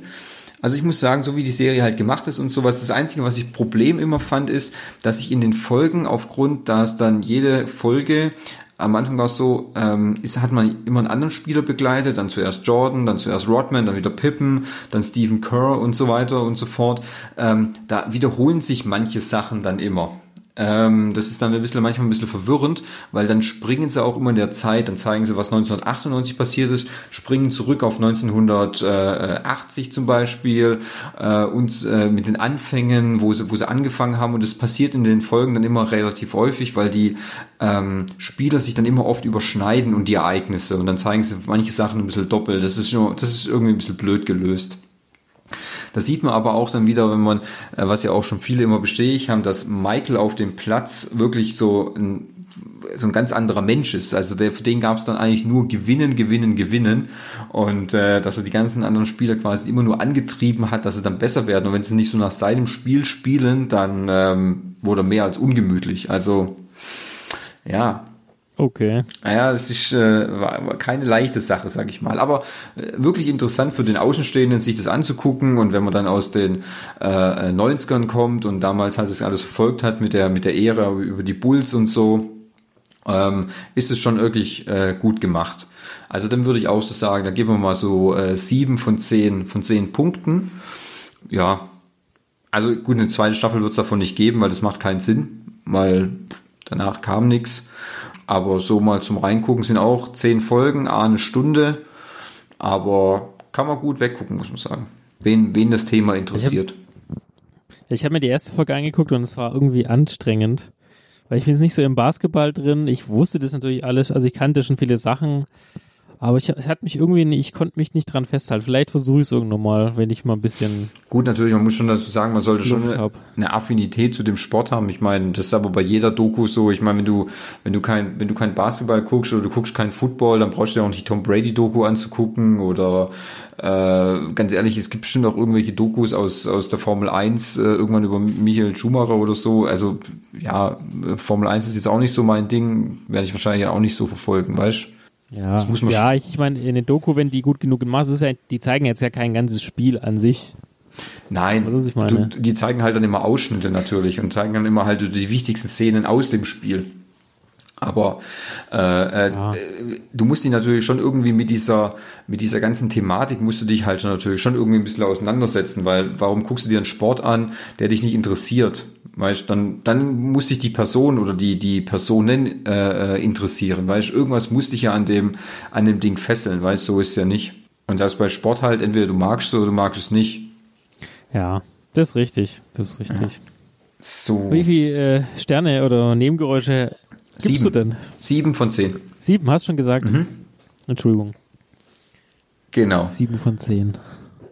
B: Also ich muss sagen, so wie die Serie halt gemacht ist und sowas, das Einzige, was ich Problem immer fand, ist, dass ich in den Folgen aufgrund, dass dann jede Folge am Anfang war es so, ähm, ist, hat man immer einen anderen Spieler begleitet, dann zuerst Jordan, dann zuerst Rodman, dann wieder Pippen, dann Stephen Kerr und so weiter und so fort. Ähm, da wiederholen sich manche Sachen dann immer. Ähm, das ist dann ein bisschen, manchmal ein bisschen verwirrend, weil dann springen sie auch immer in der Zeit, dann zeigen sie, was 1998 passiert ist, springen zurück auf 1980 zum Beispiel äh, und äh, mit den Anfängen, wo sie, wo sie angefangen haben und das passiert in den Folgen dann immer relativ häufig, weil die ähm, Spieler sich dann immer oft überschneiden und die Ereignisse und dann zeigen sie manche Sachen ein bisschen doppelt. Das ist, das ist irgendwie ein bisschen blöd gelöst. Das sieht man aber auch dann wieder, wenn man, äh, was ja auch schon viele immer bestätigt haben, dass Michael auf dem Platz wirklich so ein so ein ganz anderer Mensch ist. Also der, für den gab es dann eigentlich nur Gewinnen, Gewinnen, Gewinnen. Und äh, dass er die ganzen anderen Spieler quasi immer nur angetrieben hat, dass sie dann besser werden. Und wenn sie nicht so nach seinem Spiel spielen, dann ähm, wurde er mehr als ungemütlich. Also ja,
A: Okay.
B: Ja, es ist äh, war keine leichte Sache, sag ich mal. Aber äh, wirklich interessant für den Außenstehenden, sich das anzugucken. Und wenn man dann aus den äh, 90ern kommt und damals halt das alles verfolgt hat mit der mit der Ära über die Bulls und so, ähm, ist es schon wirklich äh, gut gemacht. Also dann würde ich auch so sagen, da geben wir mal so äh, sieben von zehn von zehn Punkten. Ja, also gut, eine zweite Staffel wird es davon nicht geben, weil das macht keinen Sinn, weil danach kam nichts. Aber so mal zum Reingucken sind auch zehn Folgen, eine Stunde. Aber kann man gut weggucken, muss man sagen. Wen, wen das Thema interessiert.
A: Ich habe hab mir die erste Folge angeguckt und es war irgendwie anstrengend. Weil ich bin jetzt nicht so im Basketball drin. Ich wusste das natürlich alles, also ich kannte schon viele Sachen. Aber ich, es hat mich irgendwie, nicht, ich konnte mich nicht dran festhalten. Vielleicht versuche ich es irgendwann mal, wenn ich mal ein bisschen.
B: Gut, natürlich, man muss schon dazu sagen, man sollte Luft schon eine, eine, Affinität zu dem Sport haben. Ich meine, das ist aber bei jeder Doku so. Ich meine, wenn du, wenn du kein, wenn du kein Basketball guckst oder du guckst kein Football, dann brauchst du ja auch nicht Tom Brady Doku anzugucken oder äh, ganz ehrlich, es gibt bestimmt auch irgendwelche Dokus aus, aus der Formel 1, äh, irgendwann über Michael Schumacher oder so. Also ja, Formel 1 ist jetzt auch nicht so mein Ding, werde ich wahrscheinlich auch nicht so verfolgen, weißt du?
A: Ja, das muss man ja ich, meine, in den Doku, wenn die gut genug gemacht sind, ja, die zeigen jetzt ja kein ganzes Spiel an sich.
B: Nein, du, die zeigen halt dann immer Ausschnitte natürlich und zeigen dann immer halt die wichtigsten Szenen aus dem Spiel. Aber äh, äh, ja. du musst dich natürlich schon irgendwie mit dieser, mit dieser ganzen Thematik musst du dich halt schon natürlich schon irgendwie ein bisschen auseinandersetzen, weil warum guckst du dir einen Sport an, der dich nicht interessiert? Weißt dann, dann muss dich die Person oder die, die Personen äh, äh interessieren, weißt irgendwas muss dich ja an dem, an dem Ding fesseln, weißt so ist es ja nicht. Und das bei Sport halt, entweder du magst es oder du magst es nicht.
A: Ja, das ist richtig. Das ist richtig. Ja.
B: So.
A: Wie viele äh, Sterne oder Nebengeräusche
B: Sieben.
A: gibst du denn?
B: Sieben von zehn.
A: Sieben, hast du schon gesagt? Mhm. Entschuldigung.
B: Genau.
A: Sieben von zehn.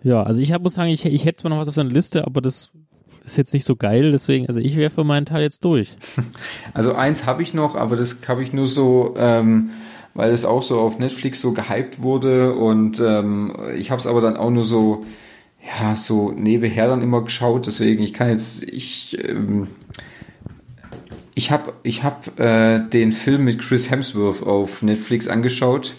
A: Ja, also ich hab, muss sagen, ich, ich hätte zwar noch was auf der Liste, aber das ist jetzt nicht so geil, deswegen, also ich wäre für meinen Teil jetzt durch.
B: Also eins habe ich noch, aber das habe ich nur so, ähm, weil es auch so auf Netflix so gehypt wurde und ähm, ich habe es aber dann auch nur so, ja, so nebenher dann immer geschaut, deswegen, ich kann jetzt, ich, ähm, ich habe ich hab, äh, den Film mit Chris Hemsworth auf Netflix angeschaut.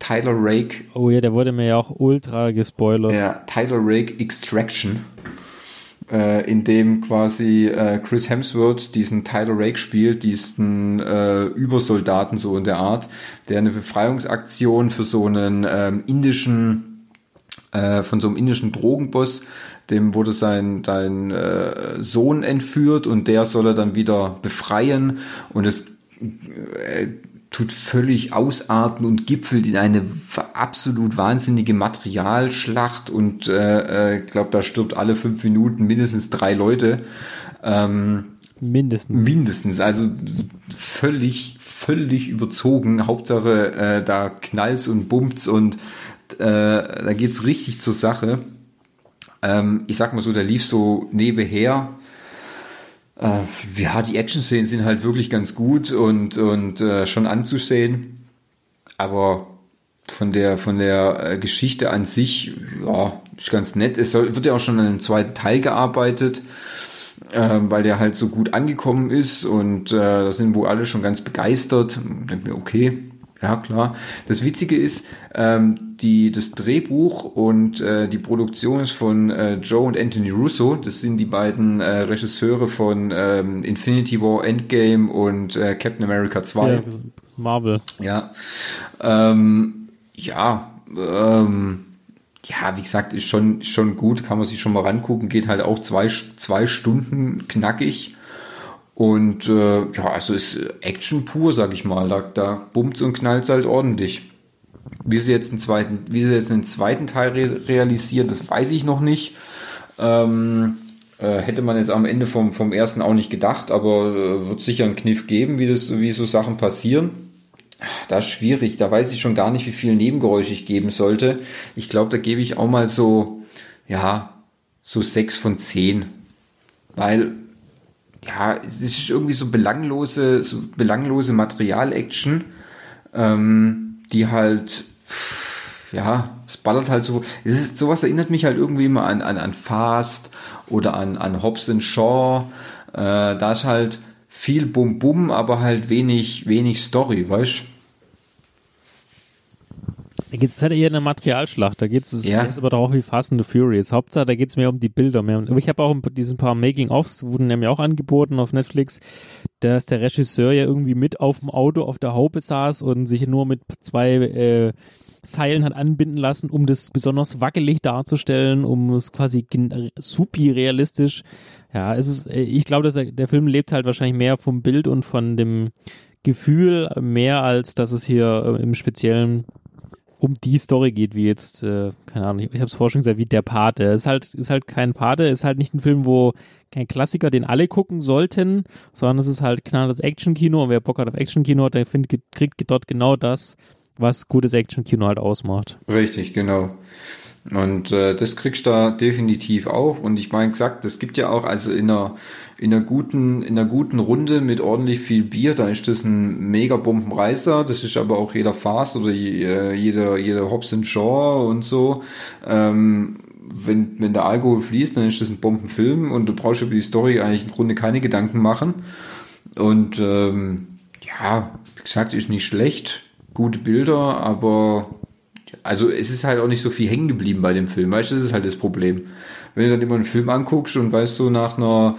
B: Tyler Rake.
A: Oh ja, der wurde mir ja auch ultra gespoilert.
B: Ja, Tyler Rake Extraction. Äh, in dem quasi äh, Chris Hemsworth diesen Tyler Rake spielt, diesen äh, Übersoldaten so in der Art, der eine Befreiungsaktion für so einen ähm, indischen, äh, von so einem indischen Drogenboss dem wurde sein, sein äh, Sohn entführt und der soll er dann wieder befreien und es äh, tut völlig ausarten und gipfelt in eine absolut wahnsinnige Materialschlacht und äh, ich äh, glaube, da stirbt alle fünf Minuten mindestens drei Leute. Ähm,
A: mindestens.
B: Mindestens, also völlig, völlig überzogen. Hauptsache, äh, da knallt's und bummt's und äh, da geht's richtig zur Sache. Ähm, ich sag mal so, der lief so nebenher. Äh, ja, die Action-Szenen sind halt wirklich ganz gut und, und äh, schon anzusehen. Aber von der, von der äh, Geschichte an sich, ja, ist ganz nett. Es wird ja auch schon an einem zweiten Teil gearbeitet, äh, weil der halt so gut angekommen ist und äh, da sind wohl alle schon ganz begeistert. Denkt mir, okay, ja, klar. Das Witzige ist, ähm, die, das Drehbuch und äh, die Produktion ist von äh, Joe und Anthony Russo. Das sind die beiden äh, Regisseure von ähm, Infinity War, Endgame und äh, Captain America 2. Ja,
A: Marvel.
B: Ja. Ähm, ja, ähm, ja, wie gesagt, ist schon, schon gut, kann man sich schon mal rangucken. Geht halt auch zwei, zwei Stunden knackig. Und äh, ja, also ist Action pur, sag ich mal. Da, da bummt und knallt halt ordentlich. Wie sie jetzt einen zweiten, wie sie jetzt einen zweiten Teil re realisieren, das weiß ich noch nicht. Ähm, äh, hätte man jetzt am Ende vom, vom ersten auch nicht gedacht, aber äh, wird sicher einen Kniff geben, wie, das, wie so Sachen passieren. Da ist schwierig, da weiß ich schon gar nicht, wie viel Nebengeräusche ich geben sollte. Ich glaube, da gebe ich auch mal so, ja, so sechs von zehn. Weil ja, es ist irgendwie so belanglose, so belanglose Material-Action, ähm, die halt, ja, es ballert halt so. Es ist, sowas erinnert mich halt irgendwie immer an, an, an Fast oder an, an Hobbs Shaw. Äh, da ist halt viel Bum-Bum, aber halt wenig, wenig Story, weißt du?
A: Da geht es halt eher eine Materialschlacht. Da geht es ja. aber doch auch wie Fast and the Furious. Hauptsache, da geht es mehr um die Bilder. Mehr um, aber ich habe auch diesen paar Making-ofs, wurden nämlich auch angeboten auf Netflix, dass der Regisseur ja irgendwie mit auf dem Auto auf der Haube saß und sich nur mit zwei äh, Seilen hat anbinden lassen, um das besonders wackelig darzustellen, um es quasi supi realistisch. Ja, es ist, äh, ich glaube, dass der, der Film lebt halt wahrscheinlich mehr vom Bild und von dem Gefühl mehr als dass es hier äh, im Speziellen um die Story geht, wie jetzt, äh, keine Ahnung, ich, ich habe es vorher schon gesagt, wie der Pate. Es ist halt, ist halt kein Pate, ist halt nicht ein Film, wo kein Klassiker, den alle gucken sollten, sondern es ist halt knalles Action-Kino und wer Bock hat auf Action-Kino, der find, kriegt dort genau das, was gutes Action-Kino halt ausmacht.
B: Richtig, genau. Und äh, das kriegst du da definitiv auch. Und ich meine gesagt, es gibt ja auch, also in einer, in einer guten, in einer guten Runde mit ordentlich viel Bier, da ist das ein mega Bombenreißer. Das ist aber auch jeder Fast oder äh, jeder, jeder Hobbs Shaw und so. Ähm, wenn, wenn der Alkohol fließt, dann ist das ein Bombenfilm und du brauchst über die Story eigentlich im Grunde keine Gedanken machen. Und ähm, ja, wie gesagt, ist nicht schlecht. Gute Bilder, aber also es ist halt auch nicht so viel hängen geblieben bei dem Film, weißt du, das ist halt das Problem. Wenn du dann immer einen Film anguckst und weißt so nach einer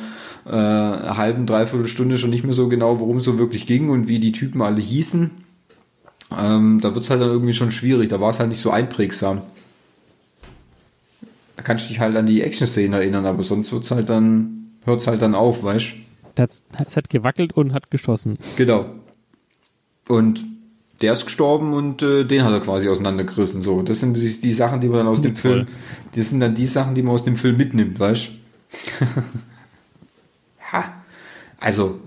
B: äh, halben, dreiviertel Stunde schon nicht mehr so genau, worum es so wirklich ging und wie die Typen alle hießen, ähm, da es halt dann irgendwie schon schwierig, da war es halt nicht so einprägsam. Da kannst du dich halt an die Action-Szenen erinnern, aber sonst wird's halt dann, hört es halt dann auf, weißt
A: du? Es hat gewackelt und hat geschossen.
B: Genau. Und der ist gestorben und äh, den hat er quasi auseinandergerissen. So, das sind die, die Sachen, die man dann aus dem. Film, das sind dann die Sachen, die man aus dem Film mitnimmt, weißt? ja, also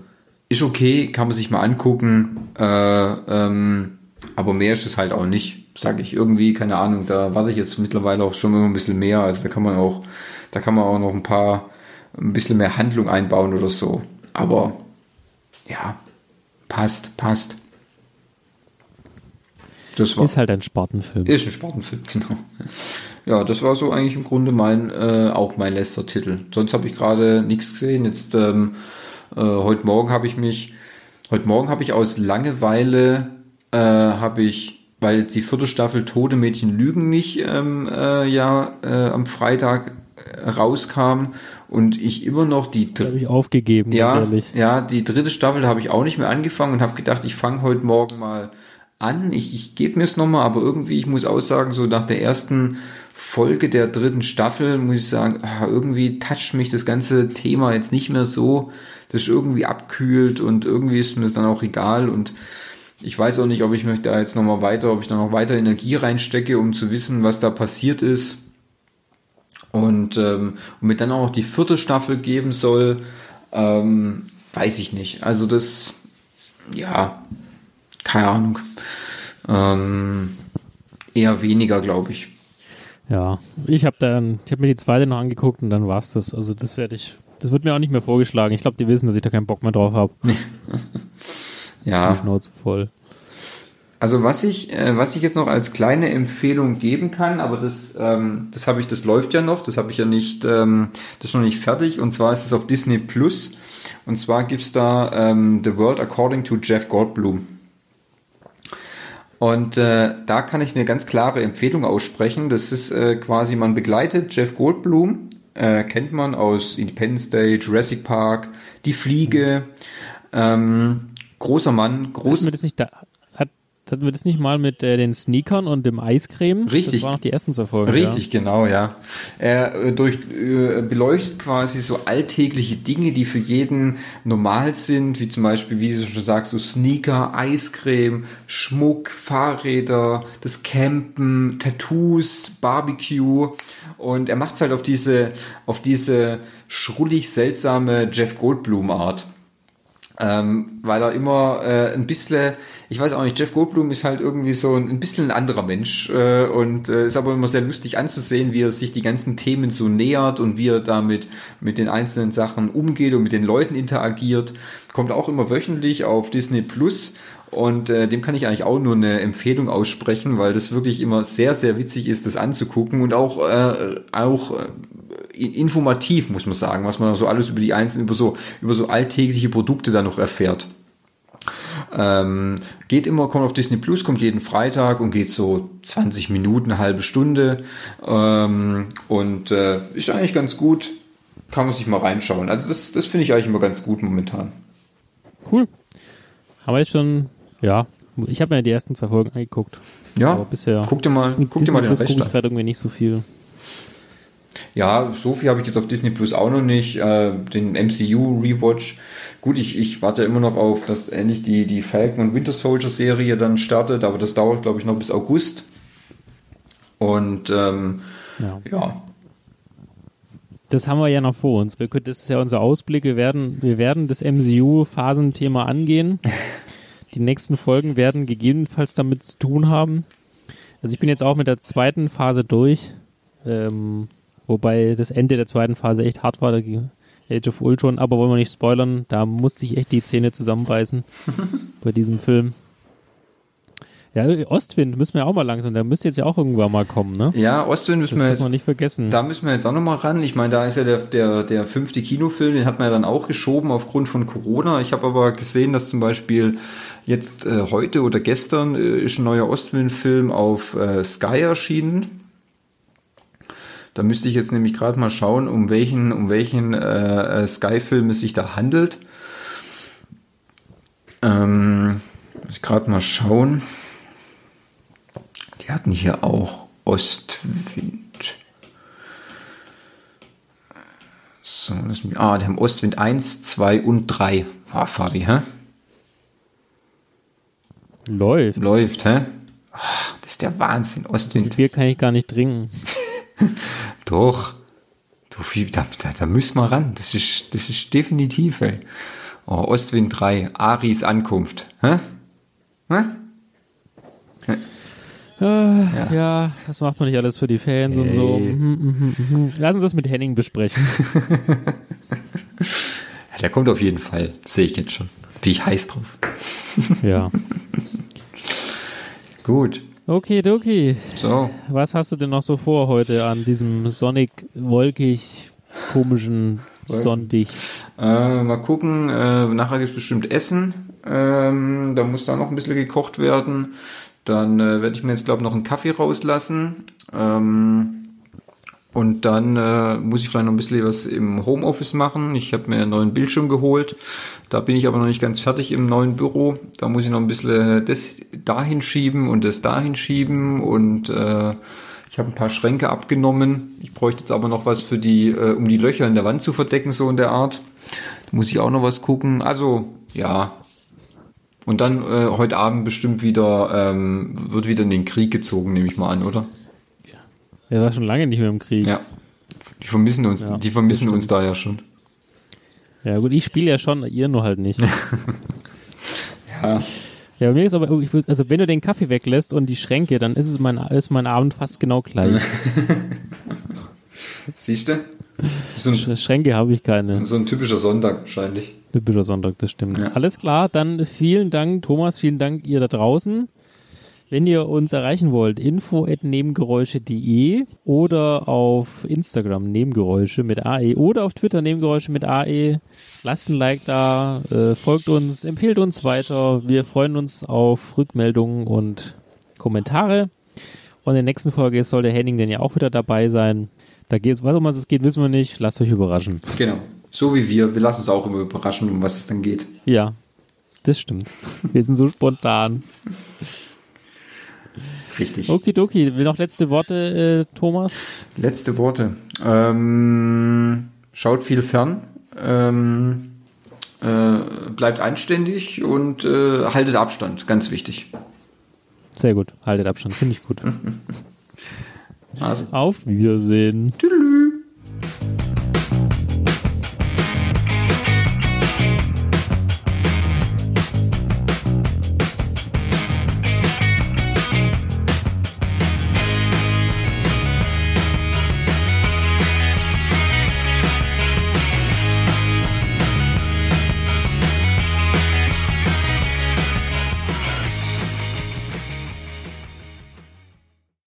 B: ist okay, kann man sich mal angucken, äh, ähm, aber mehr ist es halt auch nicht, sage ich irgendwie, keine Ahnung. Da weiß ich jetzt mittlerweile auch schon immer ein bisschen mehr. Also da kann man auch, da kann man auch noch ein paar, ein bisschen mehr Handlung einbauen oder so. Aber ja, passt, passt.
A: Das war, ist halt ein Spartenfilm.
B: Ist ein Spartenfilm, genau. Ja, das war so eigentlich im Grunde mein, äh, auch mein letzter Titel. Sonst habe ich gerade nichts gesehen. Jetzt, ähm, äh, heute Morgen habe ich mich, heute Morgen habe ich aus Langeweile, äh, habe ich, weil die vierte Staffel Tode Mädchen lügen nicht, ähm, äh, ja, äh, am Freitag äh, rauskam und ich immer noch die
A: habe ich aufgegeben
B: ja ja die dritte Staffel habe ich auch nicht mehr angefangen und habe gedacht ich fange heute morgen mal an. Ich, ich gebe mir es nochmal, aber irgendwie, ich muss aussagen, so nach der ersten Folge der dritten Staffel muss ich sagen, ah, irgendwie toucht mich das ganze Thema jetzt nicht mehr so, das ist irgendwie abkühlt und irgendwie ist mir das dann auch egal und ich weiß auch nicht, ob ich mich da jetzt nochmal weiter, ob ich da noch weiter Energie reinstecke, um zu wissen, was da passiert ist. Und, ähm, und mir dann auch noch die vierte Staffel geben soll, ähm, weiß ich nicht. Also das, ja, keine Ahnung. Ähm, eher weniger, glaube ich.
A: Ja, ich habe dann, ich habe mir die zweite noch angeguckt und dann war's das. Also das werde ich, das wird mir auch nicht mehr vorgeschlagen. Ich glaube, die wissen, dass ich da keinen Bock mehr drauf habe.
B: ja.
A: Die Schnauze voll.
B: Also was ich, äh, was ich jetzt noch als kleine Empfehlung geben kann, aber das, ähm, das habe ich, das läuft ja noch, das habe ich ja nicht, ähm, das ist noch nicht fertig. Und zwar ist es auf Disney Plus. Und zwar gibt's da ähm, The World According to Jeff Goldblum. Und äh, da kann ich eine ganz klare Empfehlung aussprechen. Das ist äh, quasi, man begleitet Jeff Goldblum, äh, kennt man aus Independence Day, Jurassic Park, Die Fliege, ähm, großer Mann, groß.
A: Hatten wir das nicht da, hatten wir das nicht mal mit äh, den Sneakern und dem Eiscreme?
B: Richtig.
A: Das waren noch die Folgen.
B: Richtig, ja. genau, ja. Er äh, durch, äh, beleuchtet quasi so alltägliche Dinge, die für jeden normal sind, wie zum Beispiel, wie du schon sagst, so Sneaker, Eiscreme, Schmuck, Fahrräder, das Campen, Tattoos, Barbecue. Und er macht es halt auf diese, auf diese schrullig seltsame Jeff Goldblum Art. Ähm, weil er immer äh, ein bisschen ich weiß auch nicht, Jeff Goldblum ist halt irgendwie so ein, ein bisschen ein anderer Mensch äh, und äh, ist aber immer sehr lustig anzusehen, wie er sich die ganzen Themen so nähert und wie er damit mit den einzelnen Sachen umgeht und mit den Leuten interagiert. Kommt auch immer wöchentlich auf Disney Plus und äh, dem kann ich eigentlich auch nur eine Empfehlung aussprechen, weil das wirklich immer sehr, sehr witzig ist, das anzugucken und auch, äh, auch äh, informativ, muss man sagen, was man so alles über die einzelnen, über so, über so alltägliche Produkte dann noch erfährt. Ähm, geht immer, kommt auf Disney Plus, kommt jeden Freitag und geht so 20 Minuten, eine halbe Stunde. Ähm, und äh, ist eigentlich ganz gut. Kann man sich mal reinschauen. Also das, das finde ich eigentlich immer ganz gut momentan.
A: Cool. Haben wir jetzt schon ja, ich habe mir die ersten zwei Folgen angeguckt.
B: Ja, aber bisher. Guck dir mal, guck dir mal den
A: Rest gucke ich gerade irgendwie nicht so viel.
B: Ja, so viel habe ich jetzt auf Disney Plus auch noch nicht. Äh, den MCU Rewatch. Gut, ich, ich warte immer noch auf, dass endlich die, die Falcon und Winter Soldier Serie dann startet, aber das dauert, glaube ich, noch bis August. Und ähm, ja. ja.
A: Das haben wir ja noch vor uns. Das ist ja unser Ausblick. Wir werden, wir werden das MCU-Phasenthema angehen. Die nächsten Folgen werden gegebenenfalls damit zu tun haben. Also ich bin jetzt auch mit der zweiten Phase durch, ähm, wobei das Ende der zweiten Phase echt hart war, Age of Ultron, aber wollen wir nicht spoilern, da musste ich echt die Zähne zusammenbeißen bei diesem Film. Ja, Ostwind müssen wir auch mal langsam, der müsste jetzt ja auch irgendwann mal kommen, ne?
B: Ja, Ostwind müssen
A: das
B: wir
A: jetzt nicht vergessen.
B: Da müssen wir jetzt auch noch mal ran. Ich meine, da ist ja der, der, der fünfte Kinofilm, den hat man ja dann auch geschoben aufgrund von Corona. Ich habe aber gesehen, dass zum Beispiel jetzt äh, heute oder gestern äh, ist ein neuer Ostwind-Film auf äh, Sky erschienen. Da müsste ich jetzt nämlich gerade mal schauen, um welchen, um welchen äh, äh, Sky-Film es sich da handelt. Ähm, muss ich gerade mal schauen. Die hatten hier auch Ostwind. So, mich, ah, die haben Ostwind 1, 2 und 3. Ah, Fabi, hä?
A: Läuft.
B: Läuft, hä? Ach, das ist der Wahnsinn. Ostwind.
A: Bier kann ich gar nicht trinken.
B: Doch. Da, da, da müssen wir ran. Das ist, das ist definitiv, ey. Oh, Ostwind 3, Aris Ankunft. Hä? Hä?
A: Äh, ja. ja. das macht man nicht alles für die Fans hey. und so. Mhm, mhm, mhm. Lass uns das mit Henning besprechen.
B: ja, der kommt auf jeden Fall. Sehe ich jetzt schon. Bin ich heiß drauf.
A: ja.
B: Gut.
A: Okay, okay.
B: So.
A: Was hast du denn noch so vor heute an diesem sonnig, wolkig, komischen Sonntag?
B: Äh, mal gucken. Äh, nachher gibt es bestimmt Essen. Ähm, da muss da noch ein bisschen gekocht werden. Dann äh, werde ich mir jetzt, glaube ich, noch einen Kaffee rauslassen. Ähm, und dann äh, muss ich vielleicht noch ein bisschen was im Homeoffice machen. Ich habe mir einen neuen Bildschirm geholt. Da bin ich aber noch nicht ganz fertig im neuen Büro. Da muss ich noch ein bisschen das dahin schieben und das dahin schieben. Und äh, ich habe ein paar Schränke abgenommen. Ich bräuchte jetzt aber noch was für die, äh, um die Löcher in der Wand zu verdecken, so in der Art. Da muss ich auch noch was gucken. Also, ja, und dann äh, heute Abend bestimmt wieder, ähm, wird wieder in den Krieg gezogen, nehme ich mal an, oder?
A: Er war schon lange nicht mehr im Krieg.
B: Ja. Die vermissen uns, ja, die vermissen uns da ja schon.
A: Ja, gut, ich spiele ja schon, ihr nur halt nicht.
B: ja.
A: Ja, mir ist aber, also wenn du den Kaffee weglässt und die Schränke, dann ist es mein, ist mein Abend fast genau gleich.
B: Siehst du?
A: So Schränke habe ich keine.
B: So ein typischer Sonntag wahrscheinlich.
A: Typischer Sonntag, das stimmt. Ja. Alles klar, dann vielen Dank, Thomas, vielen Dank ihr da draußen. Wenn ihr uns erreichen wollt, info.nebengeräusche.de oder auf Instagram Nebengeräusche mit AE oder auf Twitter Nebengeräusche mit AE. Lasst ein Like da, äh, folgt uns, empfehlt uns weiter. Wir freuen uns auf Rückmeldungen und Kommentare. Und in der nächsten Folge soll der Henning dann ja auch wieder dabei sein. Da geht's, was um was es geht, wissen wir nicht. Lasst euch überraschen.
B: Genau. So wie wir. Wir lassen uns auch immer überraschen, um was es dann geht.
A: Ja, das stimmt. Wir sind so spontan.
B: Richtig.
A: Okidoki. Noch letzte Worte, äh, Thomas?
B: Letzte Worte. Ähm, schaut viel fern. Ähm, äh, bleibt anständig und äh, haltet Abstand. Ganz wichtig.
A: Sehr gut. Haltet Abstand. Finde ich gut. also. Auf Wiedersehen. Tschüss.